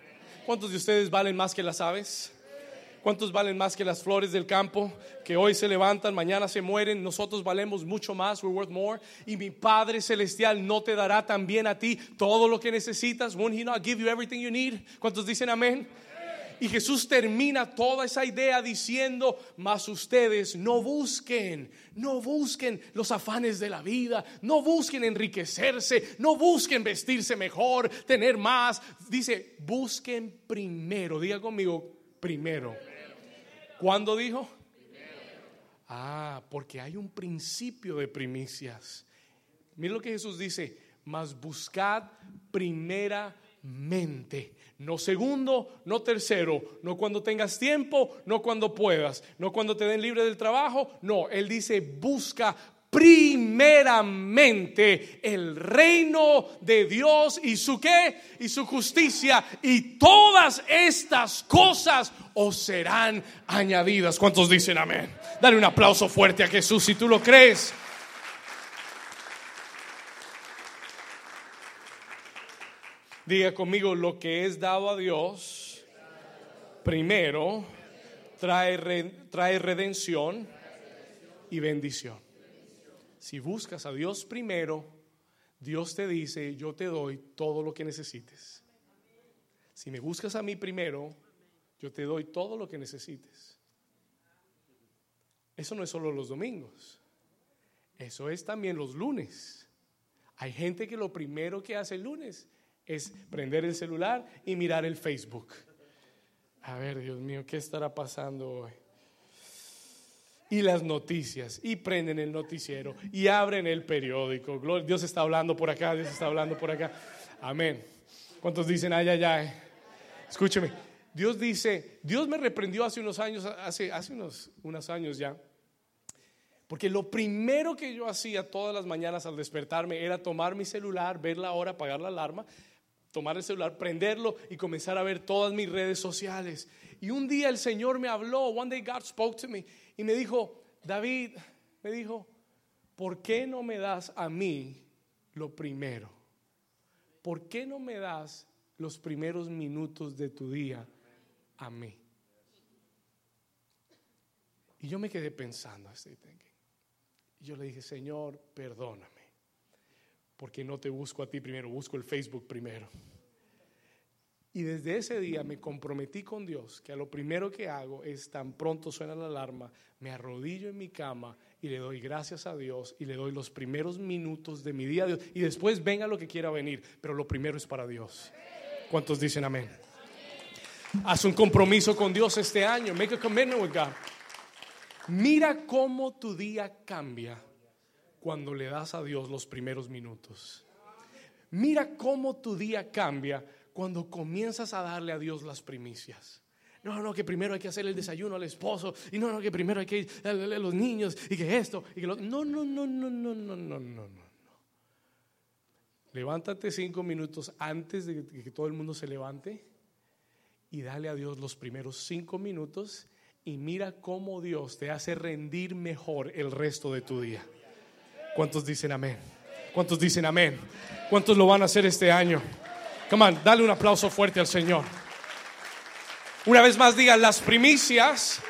¿Cuántos de ustedes valen más que las aves? ¿Cuántos valen más que las flores del campo? Que hoy se levantan, mañana se mueren. Nosotros valemos mucho más. We're worth more. Y mi Padre Celestial no te dará también a ti todo lo que necesitas. Won't He not give you everything you need? ¿Cuántos dicen amén? Y Jesús termina toda esa idea diciendo, mas ustedes no busquen, no busquen los afanes de la vida, no busquen enriquecerse, no busquen vestirse mejor, tener más. Dice, busquen primero, diga conmigo, primero. ¿Cuándo dijo? Ah, porque hay un principio de primicias. Mira lo que Jesús dice, mas buscad primeramente no segundo, no tercero, no cuando tengas tiempo, no cuando puedas, no cuando te den libre del trabajo, no, Él dice, busca primeramente el reino de Dios y su qué y su justicia y todas estas cosas os serán añadidas. ¿Cuántos dicen amén? Dale un aplauso fuerte a Jesús si tú lo crees. Diga conmigo, lo que es dado a Dios, primero, trae, trae redención y bendición. Si buscas a Dios primero, Dios te dice, yo te doy todo lo que necesites. Si me buscas a mí primero, yo te doy todo lo que necesites. Eso no es solo los domingos, eso es también los lunes. Hay gente que lo primero que hace el lunes es prender el celular y mirar el Facebook. A ver, Dios mío, ¿qué estará pasando hoy? Y las noticias, y prenden el noticiero, y abren el periódico. Dios está hablando por acá, Dios está hablando por acá. Amén. ¿Cuántos dicen ay, ay, ay? Escúcheme. Dios dice, Dios me reprendió hace unos años, hace, hace unos, unos años ya, porque lo primero que yo hacía todas las mañanas al despertarme era tomar mi celular, ver la hora, apagar la alarma tomar el celular, prenderlo y comenzar a ver todas mis redes sociales. Y un día el Señor me habló, one day God spoke to me y me dijo, David, me dijo, ¿por qué no me das a mí lo primero? ¿Por qué no me das los primeros minutos de tu día a mí? Y yo me quedé pensando, y yo le dije, Señor, perdóname porque no te busco a ti primero, busco el Facebook primero. Y desde ese día me comprometí con Dios que a lo primero que hago es tan pronto suena la alarma, me arrodillo en mi cama y le doy gracias a Dios y le doy los primeros minutos de mi día a Dios. Y después venga lo que quiera venir, pero lo primero es para Dios. ¿Cuántos dicen amén? Haz un compromiso con Dios este año. Make a commitment with God. Mira cómo tu día cambia cuando le das a Dios los primeros minutos. Mira cómo tu día cambia cuando comienzas a darle a Dios las primicias. No, no, que primero hay que hacer el desayuno al esposo. Y no, no, que primero hay que darle a los niños. Y que esto. Y que lo... No, no, no, no, no, no, no, no, no. Levántate cinco minutos antes de que todo el mundo se levante. Y dale a Dios los primeros cinco minutos. Y mira cómo Dios te hace rendir mejor el resto de tu día. ¿Cuántos dicen amén? ¿Cuántos dicen amén? ¿Cuántos lo van a hacer este año? Come on, dale un aplauso fuerte al Señor. Una vez más digan, las primicias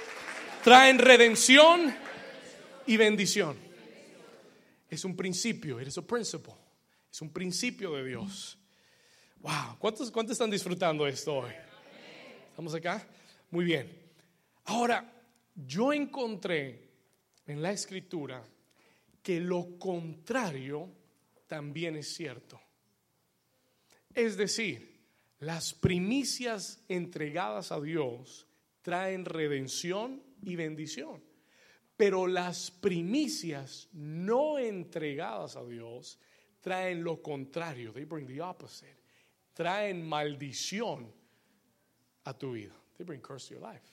traen redención y bendición. Es un principio, es un principio. Es un principio de Dios. Wow, ¿cuántos, ¿cuántos están disfrutando esto hoy? ¿Estamos acá? Muy bien. Ahora, yo encontré en la escritura que lo contrario también es cierto. Es decir, las primicias entregadas a Dios traen redención y bendición, pero las primicias no entregadas a Dios traen lo contrario, they bring the opposite, traen maldición a tu vida, they bring curse to your life.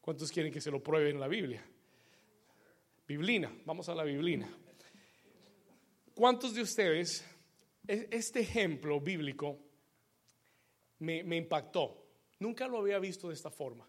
¿Cuántos quieren que se lo prueben en la Biblia? Biblina, vamos a la Biblina. ¿Cuántos de ustedes, este ejemplo bíblico me, impactó? Nunca lo había visto de esta forma.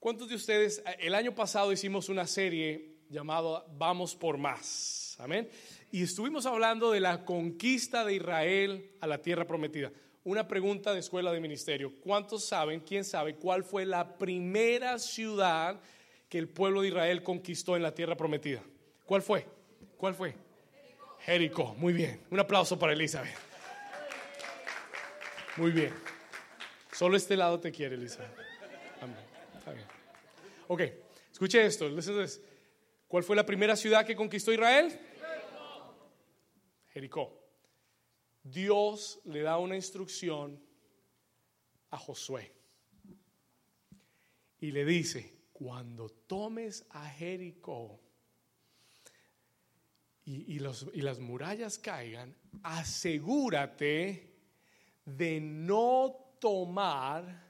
¿Cuántos de ustedes, el año pasado hicimos una serie llamada Vamos por más? Amén. Y estuvimos hablando de la conquista de Israel a la tierra prometida. una pregunta de escuela de ministerio. ¿Cuántos saben, quién sabe, cuál fue la primera ciudad que el pueblo de Israel conquistó en la tierra prometida? ¿Cuál fue? ¿Cuál fue? Jericó. Muy bien. Un aplauso para Elizabeth. Muy bien. Solo este lado te quiere, Elizabeth. Amén. Está bien. Ok, escuche esto. ¿Cuál fue la primera ciudad que conquistó Israel? Jericó. Dios le da una instrucción a Josué y le dice, cuando tomes a Jericó y, y las murallas caigan, asegúrate de no tomar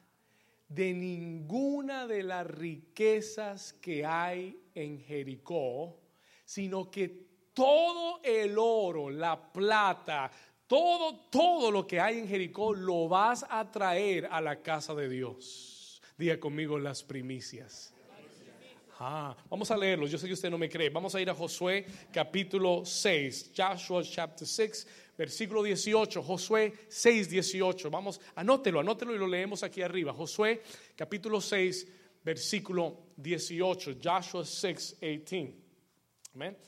de ninguna de las riquezas que hay en Jericó, sino que todo el oro, la plata, todo, todo lo que hay en Jericó lo vas a traer a la casa de Dios. Diga conmigo las primicias. Ah, vamos a leerlos. Yo sé que usted no me cree. Vamos a ir a Josué capítulo 6. Joshua chapter 6, versículo 18. Josué 6, 18. Vamos, anótelo, anótelo y lo leemos aquí arriba. Josué capítulo 6, versículo 18. Joshua 6, 18. Amén.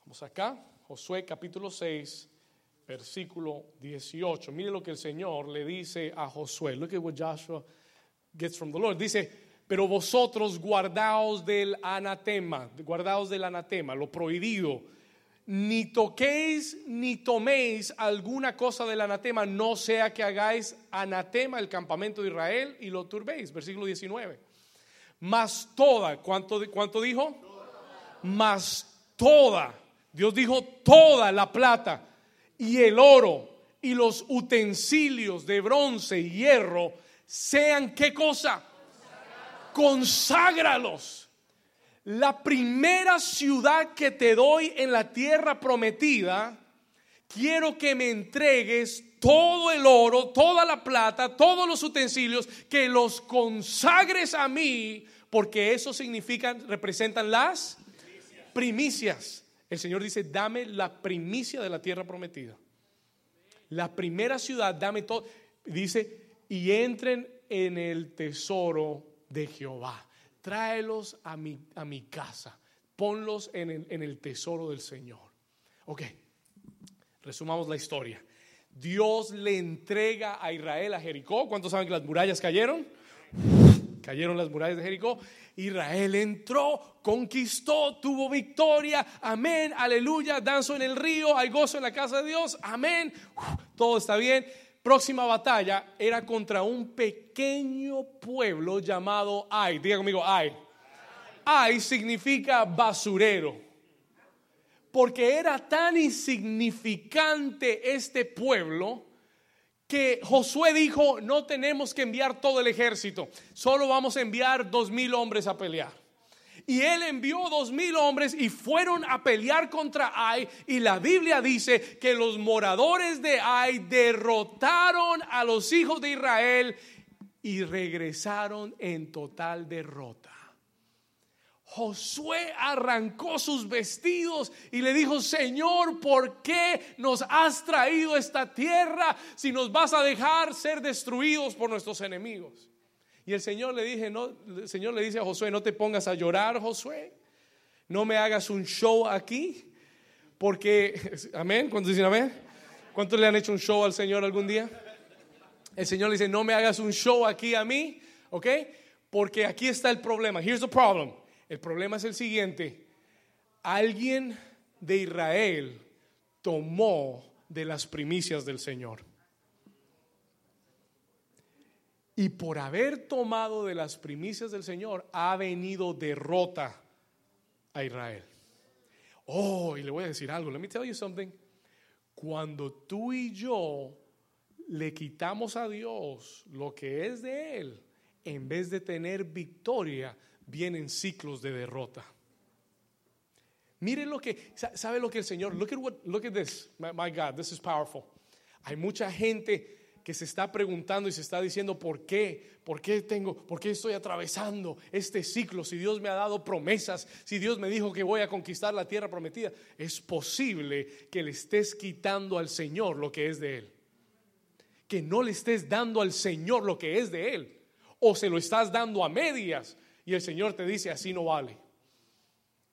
Vamos acá. Josué capítulo 6, versículo 18. Mire lo que el Señor le dice a Josué. Look at what Joshua gets from the Lord. Dice, pero vosotros guardaos del anatema, guardaos del anatema, lo prohibido. Ni toquéis ni toméis alguna cosa del anatema, no sea que hagáis anatema el campamento de Israel y lo turbéis. Versículo 19. Mas toda, ¿cuánto, cuánto dijo? Mas toda, Dios dijo toda la plata y el oro y los utensilios de bronce y hierro sean qué cosa? Conságralos. La primera ciudad que te doy en la tierra prometida, quiero que me entregues todo el oro, toda la plata, todos los utensilios, que los consagres a mí, porque eso significan, representan las primicias. El Señor dice, dame la primicia de la tierra prometida. La primera ciudad, dame todo. Dice, y entren en el tesoro de Jehová. Tráelos a mi, a mi casa. Ponlos en el, en el tesoro del Señor. Ok, resumamos la historia. Dios le entrega a Israel a Jericó. ¿Cuántos saben que las murallas cayeron? Cayeron las murallas de Jericó. Israel entró, conquistó, tuvo victoria. Amén, aleluya. Danzo en el río, hay gozo en la casa de Dios. Amén. todo está bien. Próxima batalla era contra un pequeño pueblo llamado Ai. Diga conmigo, Ai. Ai significa basurero. Porque era tan insignificante este pueblo que Josué dijo, no tenemos que enviar todo el ejército, solo vamos a enviar dos mil hombres a pelear. Y él envió dos mil hombres y fueron a pelear contra Ai. Y la Biblia dice que los moradores de Ai derrotaron a los hijos de Israel y regresaron en total derrota. Josué arrancó sus vestidos y le dijo, Señor, ¿por qué nos has traído esta tierra si nos vas a dejar ser destruidos por nuestros enemigos? Y el Señor le dije, no, el Señor le dice a Josué, no te pongas a llorar, Josué. No me hagas un show aquí. Porque, amén, ¿cuántos dicen amén? ¿Cuántos le han hecho un show al Señor algún día? El Señor le dice, no me hagas un show aquí a mí, ¿ok? Porque aquí está el problema. Here's the problem. El problema es el siguiente. Alguien de Israel tomó de las primicias del Señor. Y por haber tomado de las primicias del Señor, ha venido derrota a Israel. Oh, y le voy a decir algo. Let me tell you something. Cuando tú y yo le quitamos a Dios lo que es de Él, en vez de tener victoria, vienen ciclos de derrota. Mire lo que, ¿sabe lo que el Señor? Look at, what, look at this, my, God, this is powerful. Hay mucha gente que se está preguntando y se está diciendo por qué, por qué tengo, por qué estoy atravesando este ciclo, si Dios me ha dado promesas, si Dios me dijo que voy a conquistar la tierra prometida, es posible que le estés quitando al Señor lo que es de él. que no le estés dando al Señor lo que es de Él. O se lo estás dando a medias y el Señor te dice, así no vale.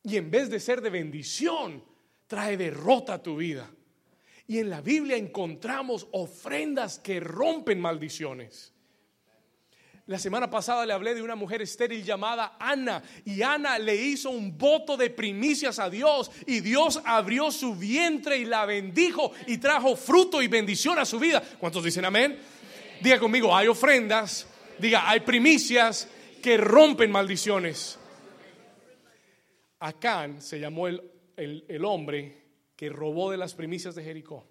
Y en vez de ser de bendición, trae derrota a tu vida. Y en la Biblia encontramos ofrendas que rompen maldiciones. La semana pasada le hablé de una mujer estéril llamada Ana y Ana le hizo un voto de primicias a Dios y Dios abrió su vientre y la bendijo y trajo fruto y bendición a su vida. ¿Cuántos dicen amén? Diga conmigo, hay ofrendas, diga, hay primicias que rompen maldiciones. Acán se llamó el, el hombre robó de las primicias de Jericó.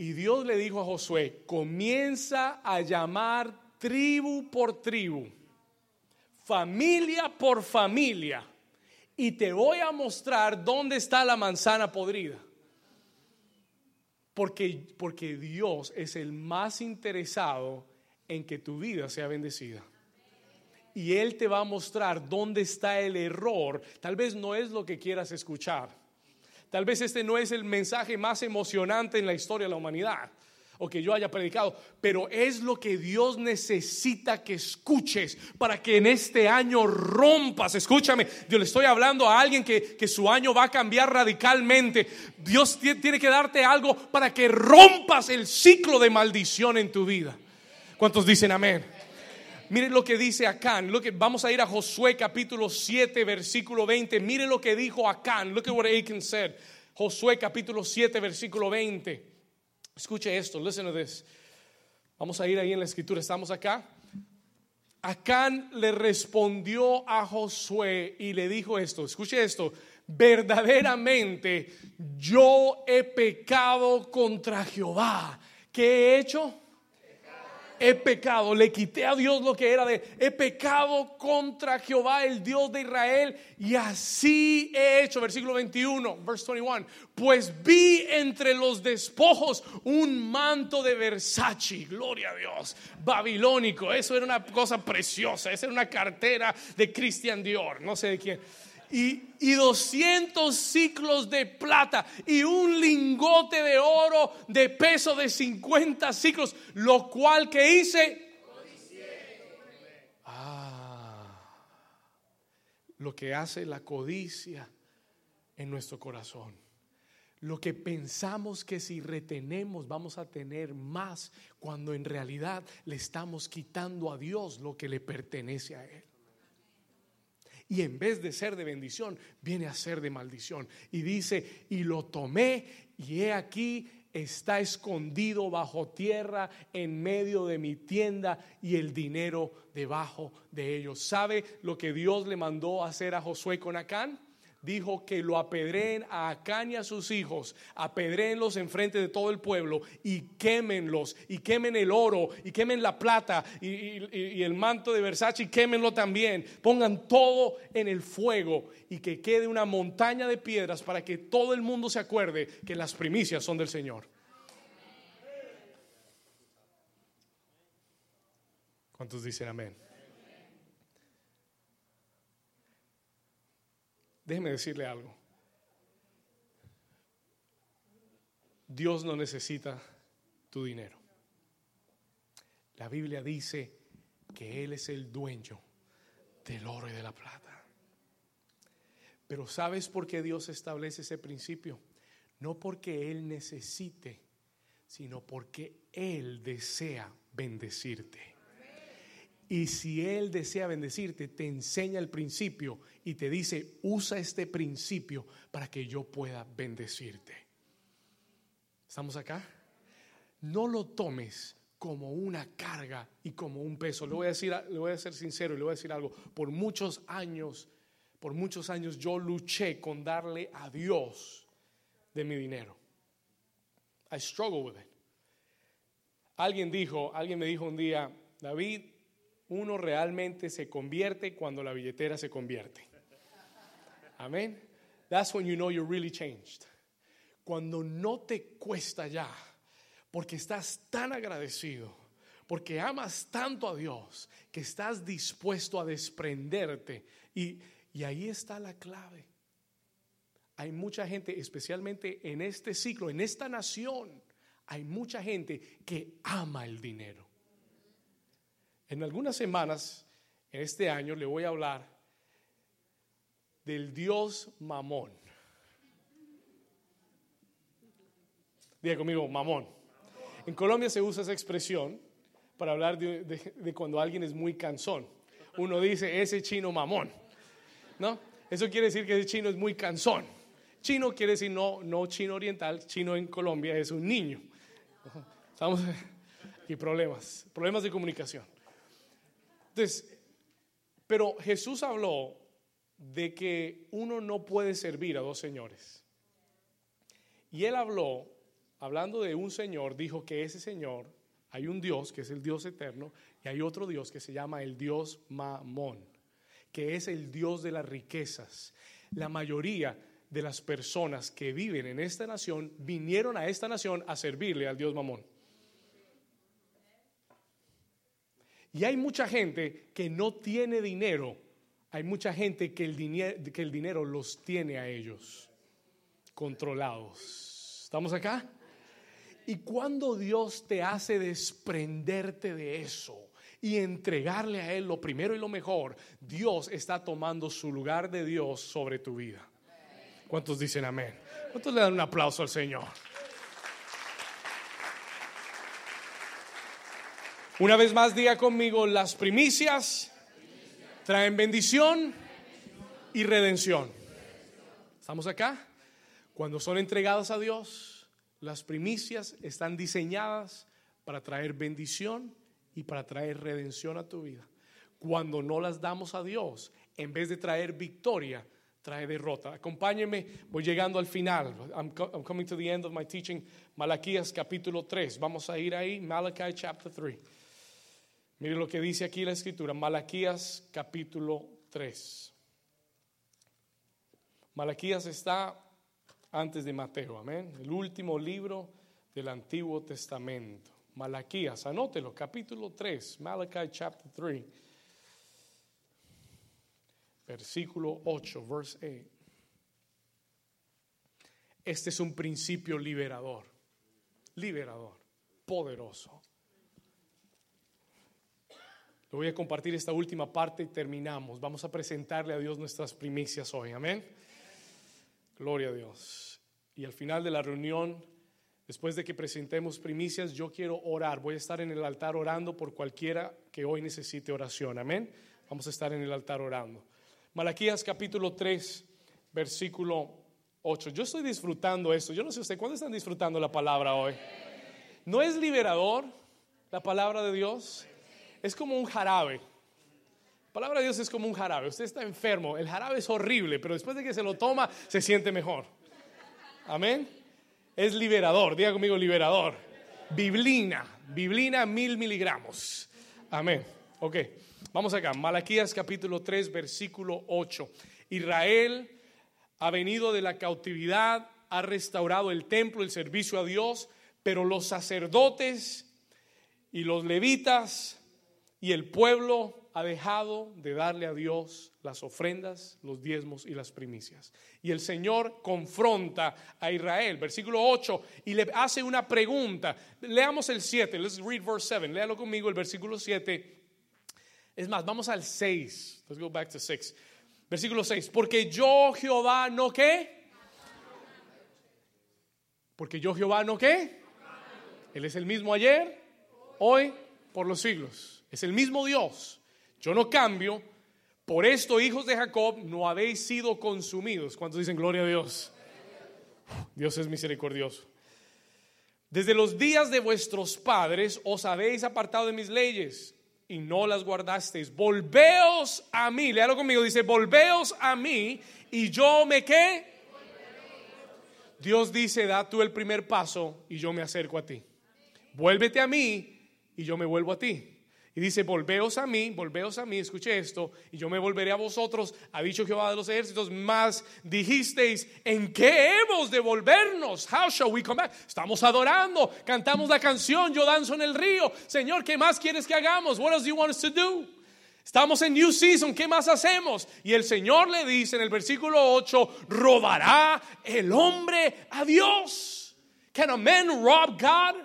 Y Dios le dijo a Josué, comienza a llamar tribu por tribu, familia por familia, y te voy a mostrar dónde está la manzana podrida. Porque, porque Dios es el más interesado en que tu vida sea bendecida. Y Él te va a mostrar dónde está el error. Tal vez no es lo que quieras escuchar Tal vez este no es el mensaje más emocionante en la historia de la humanidad o que yo haya predicado, pero es lo que Dios necesita que escuches para que en este año rompas. Escúchame, yo le estoy hablando a alguien que, que su año va a cambiar radicalmente. Dios tiene que darte algo para que rompas el ciclo de maldición en tu vida. ¿Cuántos dicen amén? Miren lo que dice Acán. Lo que, vamos a ir a Josué capítulo 7, versículo 20. Miren lo que dijo Acán. Look at what Achan said. Josué capítulo 7, versículo 20. Escuche esto, listen to this. Vamos a ir ahí en la escritura. Estamos acá. Acán le respondió a Josué y le dijo esto. Escuche esto. Verdaderamente yo he pecado contra Jehová. ¿Qué he hecho? He pecado, le quité a Dios lo que era de, he pecado contra Jehová, el Dios de Israel, y así he hecho, versículo 21, verse 21, pues vi entre los despojos un manto de Versace, gloria a Dios, babilónico, eso era una cosa preciosa, esa era una cartera de Christian Dior, no sé de quién y, y 200 ciclos de plata y un lingote de oro de peso de 50 ciclos, lo cual que hice. Ah, lo que hace la codicia en nuestro corazón. Lo que pensamos que si retenemos vamos a tener más, cuando en realidad le estamos quitando a Dios lo que le pertenece a Él y en vez de ser de bendición, viene a ser de maldición. Y dice, y lo tomé y he aquí está escondido bajo tierra en medio de mi tienda y el dinero debajo de ellos. ¿Sabe lo que Dios le mandó hacer a Josué con Acán? Dijo que lo apedreen a Acán y a sus hijos, apedreenlos enfrente de todo el pueblo y quémenlos, y quemen el oro, y quemen la plata, y, el manto de Versace, y quémenlo también. Pongan todo en el fuego y que quede una montaña de piedras para que todo el mundo se acuerde que las primicias son del Señor. ¿Cuántos dicen amén? Déjeme decirle algo. Dios no necesita tu dinero. La Biblia dice que Él es el dueño del oro y de la plata. Pero ¿sabes por qué Dios establece ese principio? No porque Él necesite, sino porque Él desea bendecirte. Y si Él desea bendecirte, te enseña el principio y te dice, usa este principio para que yo pueda bendecirte. ¿Estamos acá? No lo tomes como una carga y como un peso. Le voy a decir, le voy a ser sincero y le voy a decir algo. Por muchos años, por muchos años yo luché con darle a Dios de mi dinero. I struggle with it. Alguien dijo, alguien me dijo un día, David, uno realmente se convierte cuando la billetera se convierte. Amén. That's when you know you're really changed. Cuando no te cuesta ya, porque estás tan agradecido, porque amas tanto a Dios, que estás dispuesto a desprenderte. Y, y ahí está la clave. Hay mucha gente, especialmente en este ciclo, en esta nación, hay mucha gente que ama el dinero. En algunas semanas, en este año, le voy a hablar del Dios Mamón. Diga conmigo, mamón. En Colombia se usa esa expresión para hablar de, cuando alguien es muy cansón. Uno dice, ese chino mamón. ¿No? Eso quiere decir que ese chino es muy cansón. Chino quiere decir no, no chino oriental, chino en Colombia es un niño. Estamos y problemas, problemas de comunicación. Entonces, pero Jesús habló de que uno no puede servir a dos señores. Y él habló, hablando de un señor, dijo que ese señor, hay un Dios que es el Dios eterno y hay otro Dios que se llama el Dios Mamón, que es el Dios de las riquezas. La mayoría de las personas que viven en esta nación vinieron a esta nación a servirle al Dios Mamón. Y hay mucha gente que no tiene dinero. Hay mucha gente que el, dinero, los tiene a ellos controlados. ¿Estamos acá? Y cuando Dios te hace desprenderte de eso y entregarle a Él lo primero y lo mejor, Dios está tomando su lugar de Dios sobre tu vida. ¿Cuántos dicen amén? ¿Cuántos le dan un aplauso al Señor? Una vez más, diga conmigo, las primicias traen bendición y redención. ¿Estamos acá? Cuando son entregadas a Dios, las primicias están diseñadas para traer bendición y para traer redención a tu vida. Cuando no las damos a Dios, en vez de traer victoria, trae derrota. Acompáñenme, voy llegando al final. I'm, coming to the end of my teaching. Malaquías capítulo 3. Vamos a ir ahí, Malachi chapter 3. Mire lo que dice aquí la escritura, Malaquías capítulo 3. Malaquías está antes de Mateo, amén. El último libro del Antiguo Testamento. Malaquías, anótelo, capítulo 3, Malachi chapter 3. Versículo 8, verse 8. Este es un principio liberador, liberador, poderoso. Le voy a compartir esta última parte y terminamos. Vamos a presentarle a Dios nuestras primicias hoy. Amén. Gloria a Dios. Y al final de la reunión, después de que presentemos primicias, yo quiero orar. Voy a estar en el altar orando por cualquiera que hoy necesite oración. Amén. Vamos a estar en el altar orando. Malaquías capítulo 3, versículo 8. Yo estoy disfrutando esto. Yo no sé usted, ¿cuándo están disfrutando la palabra hoy? ¿No es liberador la palabra de Dios? Es como un jarabe. La palabra de Dios es como un jarabe. Usted está enfermo, el jarabe es horrible, pero después de que se lo toma, se siente mejor. Amén. Es liberador, diga conmigo liberador. Biblina, biblina mil miligramos. Amén. Ok, vamos acá. Malaquías capítulo 3, versículo 8. Israel ha venido de la cautividad, ha restaurado el templo, el servicio a Dios, pero los sacerdotes y los levitas y el pueblo ha dejado de darle a Dios las ofrendas, los diezmos y las primicias. Y el Señor confronta a Israel, versículo 8, y le hace una pregunta. Leamos el 7, let's read verse 7, léalo conmigo el versículo 7. Es más, vamos al 6. Let's go back to 6. Versículo 6, porque yo Jehová no qué? Porque yo Jehová no qué? Él es el mismo ayer, hoy, por los siglos. Es el mismo Dios. Yo no cambio. Por esto, hijos de Jacob, no habéis sido consumidos. ¿Cuántos dicen gloria a Dios? Dios es misericordioso. Desde los días de vuestros padres os habéis apartado de mis leyes y no las guardasteis. Volveos a mí. Léalo conmigo. Dice, volveos a mí y yo me qué. Dios dice, da tú el primer paso y yo me acerco a ti. Vuélvete a mí y yo me vuelvo a ti. Y dice, volveos a mí, volveos a mí, escuche esto, y yo me volveré a vosotros, ha dicho Jehová de los ejércitos, más dijisteis, ¿en qué hemos de volvernos? How shall we come back? Estamos adorando, cantamos la canción, yo danzo en el río. Señor, ¿qué más quieres que hagamos? What else do you want us to do? Estamos en New Season, ¿qué más hacemos? Y el Señor le dice en el versículo 8, robará el hombre a Dios. Can a man rob God?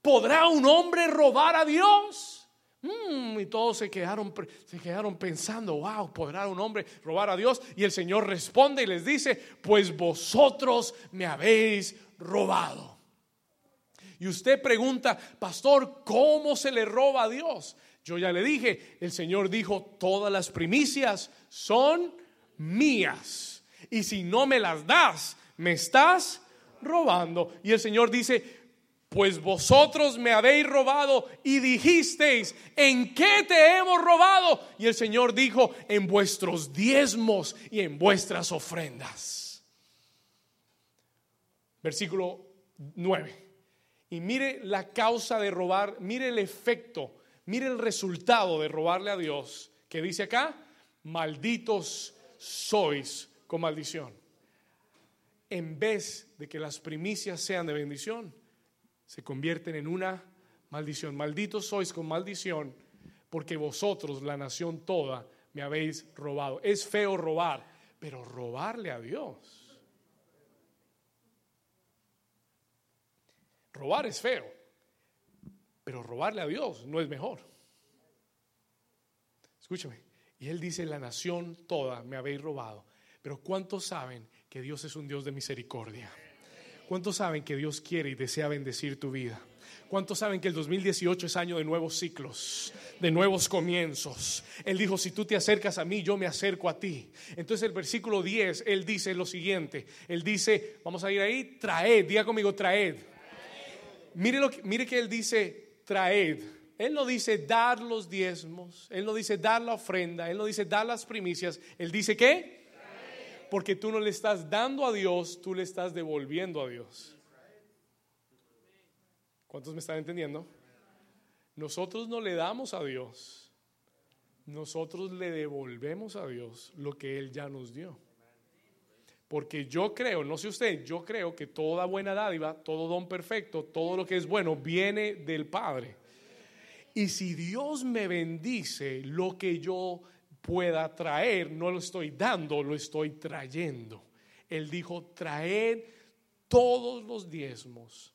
¿Podrá un hombre robar a Dios? Mm, y todos se quedaron, se quedaron pensando, wow, ¿podrá un hombre robar a Dios? Y el Señor responde y les dice, pues vosotros me habéis robado. Y usted pregunta, pastor, ¿cómo se le roba a Dios? Yo ya le dije, el Señor dijo, todas las primicias son mías. Y si no me las das, me estás robando. Y el Señor dice, pues vosotros me habéis robado y dijisteis, ¿en qué te hemos robado? Y el Señor dijo, en vuestros diezmos y en vuestras ofrendas. Versículo 9. Y mire la causa de robar, mire el efecto Mire el resultado de robarle a Dios, que dice acá, malditos sois con maldición. En vez de que las primicias sean de bendición, se convierten en una maldición. Malditos sois con maldición, porque vosotros, la nación toda, me habéis robado. Es feo robar, pero robarle a Dios. Robar es feo. Pero robarle a Dios no es mejor. Escúchame. Y él dice, la nación toda me habéis robado. Pero ¿cuántos saben que Dios es un Dios de misericordia? ¿Cuántos saben que Dios quiere y desea bendecir tu vida? ¿Cuántos saben que el 2018 es año de nuevos ciclos, de nuevos comienzos? Él dijo, si tú te acercas a mí, yo me acerco a ti. Entonces el versículo 10, él dice lo siguiente. Él dice, vamos a ir ahí, traed, diga conmigo, traed. Mire, lo que, mire que él dice, traed. Él no dice dar los diezmos, Él no dice dar la ofrenda, Él no dice dar las primicias, Él dice qué? Porque tú no le estás dando a Dios, tú le estás devolviendo a Dios. ¿Cuántos me están entendiendo? Nosotros no le damos a Dios, nosotros le devolvemos a Dios lo que Él ya nos dio. Porque yo creo, no sé usted, yo creo que toda buena dádiva, todo don perfecto, todo lo que es bueno viene del Padre. Y si Dios me bendice, lo que yo pueda traer, no lo estoy dando, lo estoy trayendo. Él dijo, traed todos los diezmos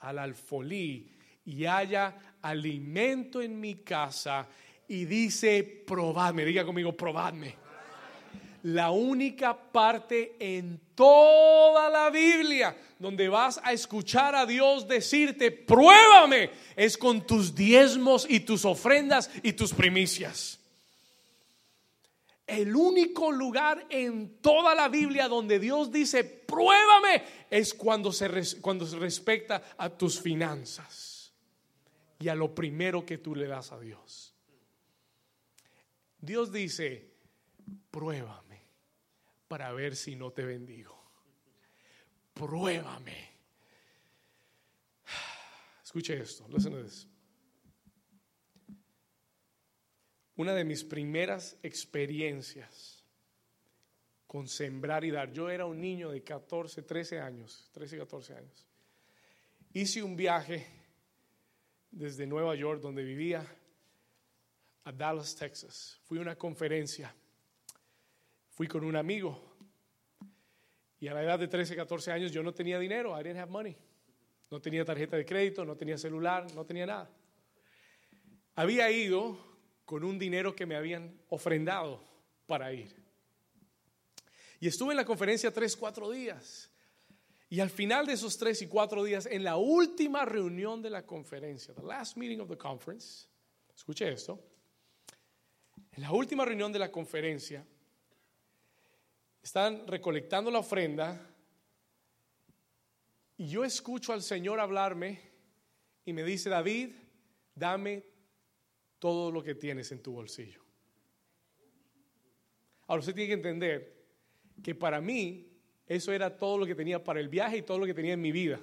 al alfolí y haya alimento en mi casa. Y dice, probadme, diga conmigo, probadme la única parte en toda la Biblia donde vas a escuchar a Dios decirte, pruébame, es con tus diezmos y tus ofrendas y tus primicias. El único lugar en toda la Biblia donde Dios dice, pruébame, es cuando se, cuando se respecta a tus finanzas y a lo primero que tú le das a Dios. Dios dice, pruébame para ver si no te bendigo. Pruébame. Escuche esto, Una de mis primeras experiencias con sembrar y dar. Yo era un niño de 14, 13 años, 13, 14 años. Hice un viaje desde Nueva York, donde vivía, a Dallas, Texas. Fui a una conferencia Fui con un amigo y a la edad de 13, 14 años yo no tenía dinero, I didn't have money. No tenía tarjeta de crédito, no tenía celular, no tenía nada. Había ido con un dinero que me habían ofrendado para ir. Y estuve en la conferencia tres, cuatro días. Y al final de esos tres y cuatro días, en la última reunión de la conferencia, the last meeting of the conference, escuche esto, en la última reunión de la conferencia, están recolectando la ofrenda y yo escucho al Señor hablarme y me dice, David, dame todo lo que tienes en tu bolsillo. Ahora usted tiene que entender que para mí eso era todo lo que tenía para el viaje y todo lo que tenía en mi vida.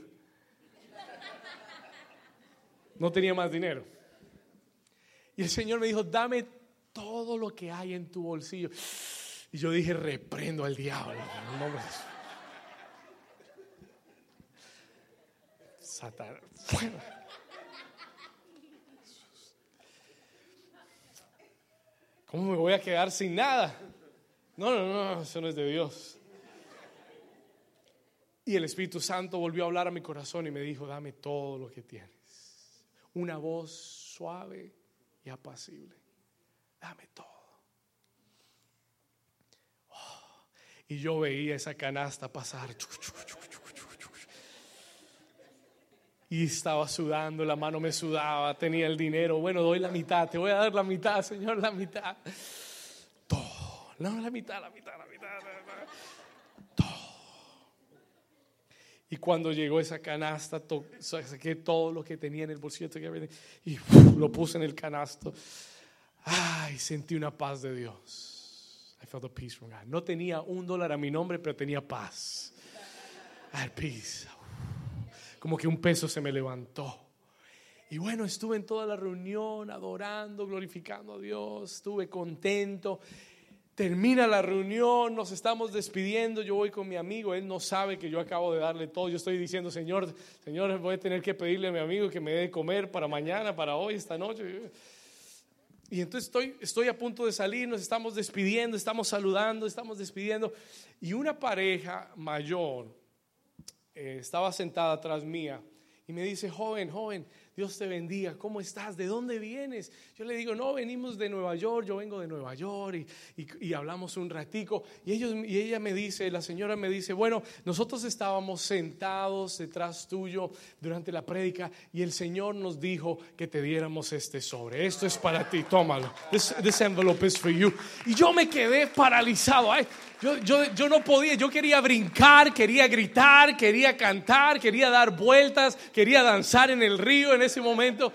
No tenía más dinero. Y el Señor me dijo, dame todo lo que hay en tu bolsillo. Y yo dije, reprendo al diablo. Satanás. ¿Cómo me voy a quedar sin nada? No, no, no, eso no es de Dios. Y el Espíritu Santo volvió a hablar a mi corazón y me dijo, dame todo lo que tienes. Una voz suave y apacible. Dame todo. Oh, y yo veía esa canasta pasar. Y estaba sudando, la mano me sudaba, tenía el dinero. Bueno, doy la mitad, te voy a dar la mitad, Señor, la mitad. Todo. No, la mitad, la mitad, la mitad. Todo. Y cuando llegó esa canasta, saqué todo lo que tenía en el bolsillo y lo puse en el canasto. Ay, sentí una paz de Dios. I felt a peace from God. No tenía un dólar a mi nombre, pero tenía paz. I had peace como que un peso se me levantó. Y bueno, estuve en toda la reunión adorando, glorificando a Dios, estuve contento. Termina la reunión, nos estamos despidiendo, yo voy con mi amigo, él no sabe que yo acabo de darle todo, yo estoy diciendo, Señor, Señor, voy a tener que pedirle a mi amigo que me dé de comer para mañana, para hoy, esta noche. Y entonces estoy, estoy a punto de salir, nos estamos despidiendo, estamos saludando, estamos despidiendo. Y una pareja mayor, eh, estaba sentada atrás mía y me dice, joven, joven, Dios te bendiga, ¿cómo estás? ¿De dónde vienes? Yo le digo, no, venimos de Nueva York, yo vengo de Nueva York y, hablamos un ratico. Y, ellos, y ella me dice, la señora me dice, bueno, nosotros estábamos sentados detrás tuyo durante la prédica y el Señor nos dijo que te diéramos este sobre. Esto es para ti, tómalo. This, envelope is for you. Y yo me quedé paralizado. Yo, yo, yo, no podía, yo quería brincar, quería gritar, quería cantar, quería dar vueltas, quería danzar en el río en ese momento.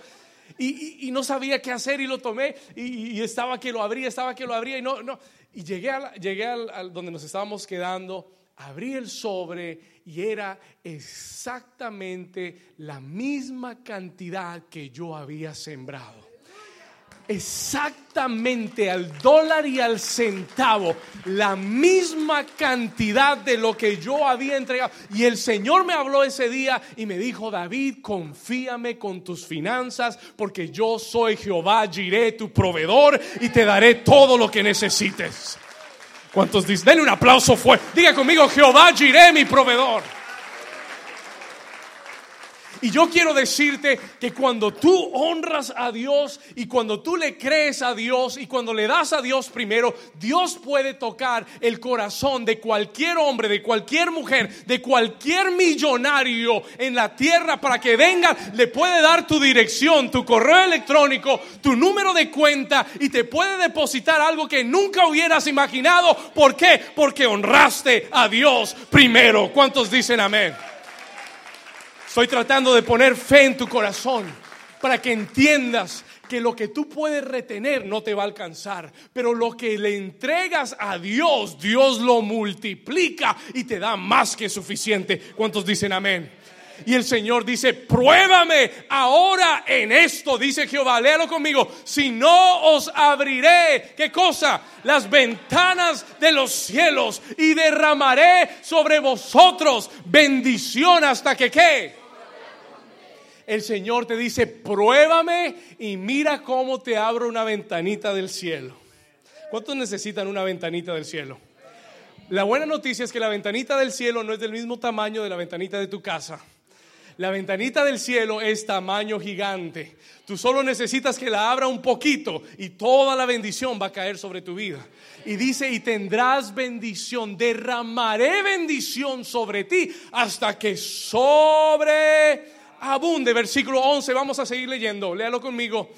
Y, no sabía qué hacer y lo tomé y, estaba que lo abría, estaba que lo abría y no, no. Y llegué, a llegué al, donde nos estábamos quedando, abrí el sobre y era exactamente la misma cantidad que yo había sembrado exactamente al dólar y al centavo la misma cantidad de lo que yo había entregado. Y el Señor me habló ese día y me dijo, David, confíame con tus finanzas porque yo soy Jehová, giré tu proveedor y te daré todo lo que necesites. ¿Cuántos dicen? Denle un aplauso fuerte. Diga conmigo, Jehová, giré mi proveedor. Y yo quiero decirte que cuando tú honras a Dios y cuando tú le crees a Dios y cuando le das a Dios primero, Dios puede tocar el corazón de cualquier hombre, de cualquier mujer, de cualquier millonario en la tierra para que venga, le puede dar tu dirección, tu correo electrónico, tu número de cuenta y te puede depositar algo que nunca hubieras imaginado. ¿Por qué? Porque honraste a Dios primero. ¿Cuántos dicen amén? Estoy tratando de poner fe en tu corazón para que entiendas que lo que tú puedes retener no te va a alcanzar, pero lo que le entregas a Dios, Dios lo multiplica y te da más que suficiente. ¿Cuántos dicen amén? Y el Señor dice, pruébame ahora en esto, dice Jehová, léalo conmigo, si no os abriré, ¿qué cosa? Las ventanas de los cielos y derramaré sobre vosotros bendición hasta que qué el Señor te dice, pruébame y mira cómo te abro una ventanita del cielo. ¿Cuántos necesitan una ventanita del cielo? La buena noticia es que la ventanita del cielo no es del mismo tamaño de la ventanita de tu casa. La ventanita del cielo es tamaño gigante. Tú solo necesitas que la abra un poquito y toda la bendición va a caer sobre tu vida. Y dice, y tendrás bendición, derramaré bendición sobre ti hasta que sobre abunde. Versículo 11, vamos a seguir leyendo. Léalo conmigo.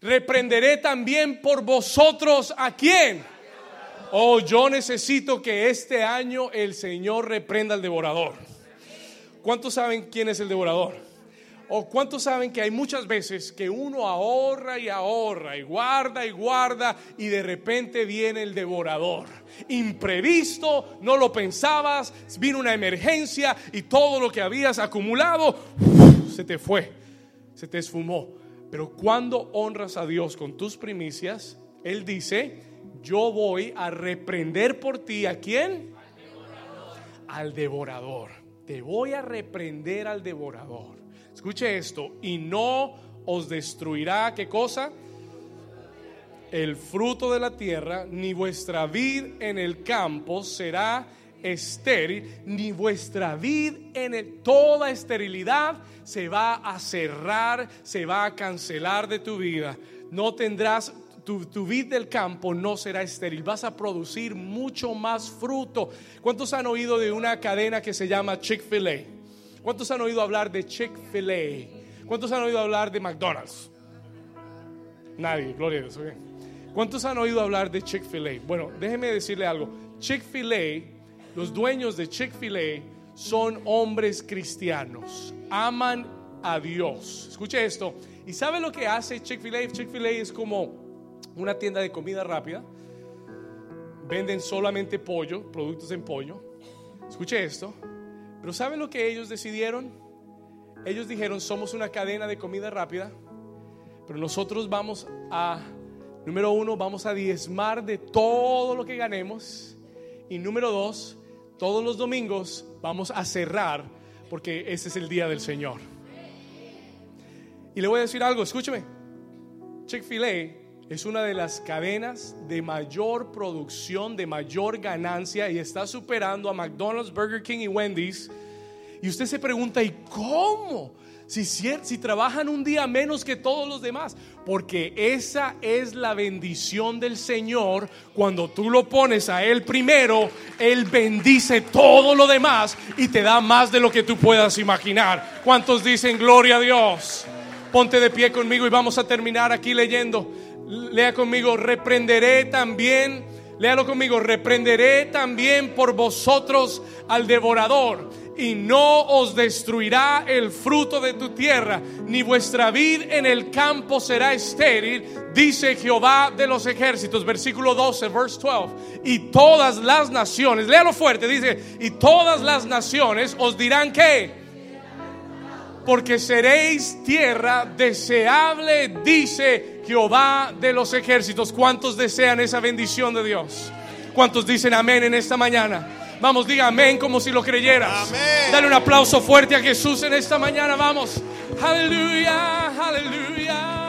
Reprenderé también por vosotros a quién. Oh, yo necesito que este año el Señor reprenda al devorador. ¿Cuántos saben quién es el devorador? ¿O cuántos saben que hay muchas veces que uno ahorra y ahorra y guarda y guarda y de repente viene el devorador? Imprevisto, no lo pensabas, vino una emergencia y todo lo que habías acumulado se te fue, se te esfumó. Pero cuando honras a Dios con tus primicias, Él dice, yo voy a reprender por ti a quién? Al devorador. Te voy a reprender al devorador. Escuche esto, y no os destruirá, ¿qué cosa? El fruto de la tierra, ni vuestra vid en el campo será estéril, ni vuestra vid en toda esterilidad se va a cerrar, se va a cancelar de tu vida. No tendrás tu, tu, vid del campo no será estéril, vas a producir mucho más fruto. ¿Cuántos han oído de una cadena que se llama Chick-fil-A? ¿Cuántos han oído hablar de Chick-fil-A? ¿Cuántos han oído hablar de McDonald's? Nadie, gloria a Dios. ¿Cuántos han oído hablar de Chick-fil-A? Bueno, déjeme decirle algo. Chick-fil-A, los dueños de Chick-fil-A son hombres cristianos. Aman a Dios. Escuche esto. ¿Y sabe lo que hace Chick-fil-A? Chick-fil-A es como una tienda de comida rápida. Venden solamente pollo, productos en pollo. Escuche esto. Pero ¿saben lo que ellos decidieron? Ellos dijeron, somos una cadena de comida rápida, pero nosotros vamos a, número uno, vamos a diezmar de todo lo que ganemos. Y número dos, todos los domingos vamos a cerrar porque ese es el día del Señor. Y le voy a decir algo, escúcheme. Chick-fil-A es una de las cadenas de mayor producción, de mayor ganancia y está superando a McDonald's, Burger King y Wendy's. Y usted se pregunta, ¿y cómo? Si, si, trabajan un día menos que todos los demás. Porque esa es la bendición del Señor. Cuando tú lo pones a Él primero, Él bendice todo lo demás y te da más de lo que tú puedas imaginar. ¿Cuántos dicen gloria a Dios? Ponte de pie conmigo y vamos a terminar aquí leyendo. Lea conmigo, reprenderé también, léalo conmigo, reprenderé también por vosotros al devorador y no os destruirá el fruto de tu tierra, ni vuestra vid en el campo será estéril, dice Jehová de los ejércitos, versículo 12, verse 12. Y todas las naciones, léalo fuerte, dice, y todas las naciones os dirán que porque seréis tierra deseable, dice Jehová de los ejércitos. ¿Cuántos desean esa bendición de Dios? ¿Cuántos dicen amén en esta mañana? Vamos, diga amén como si lo creyeras. Dale un aplauso fuerte a Jesús en esta mañana. Vamos. Aleluya, aleluya.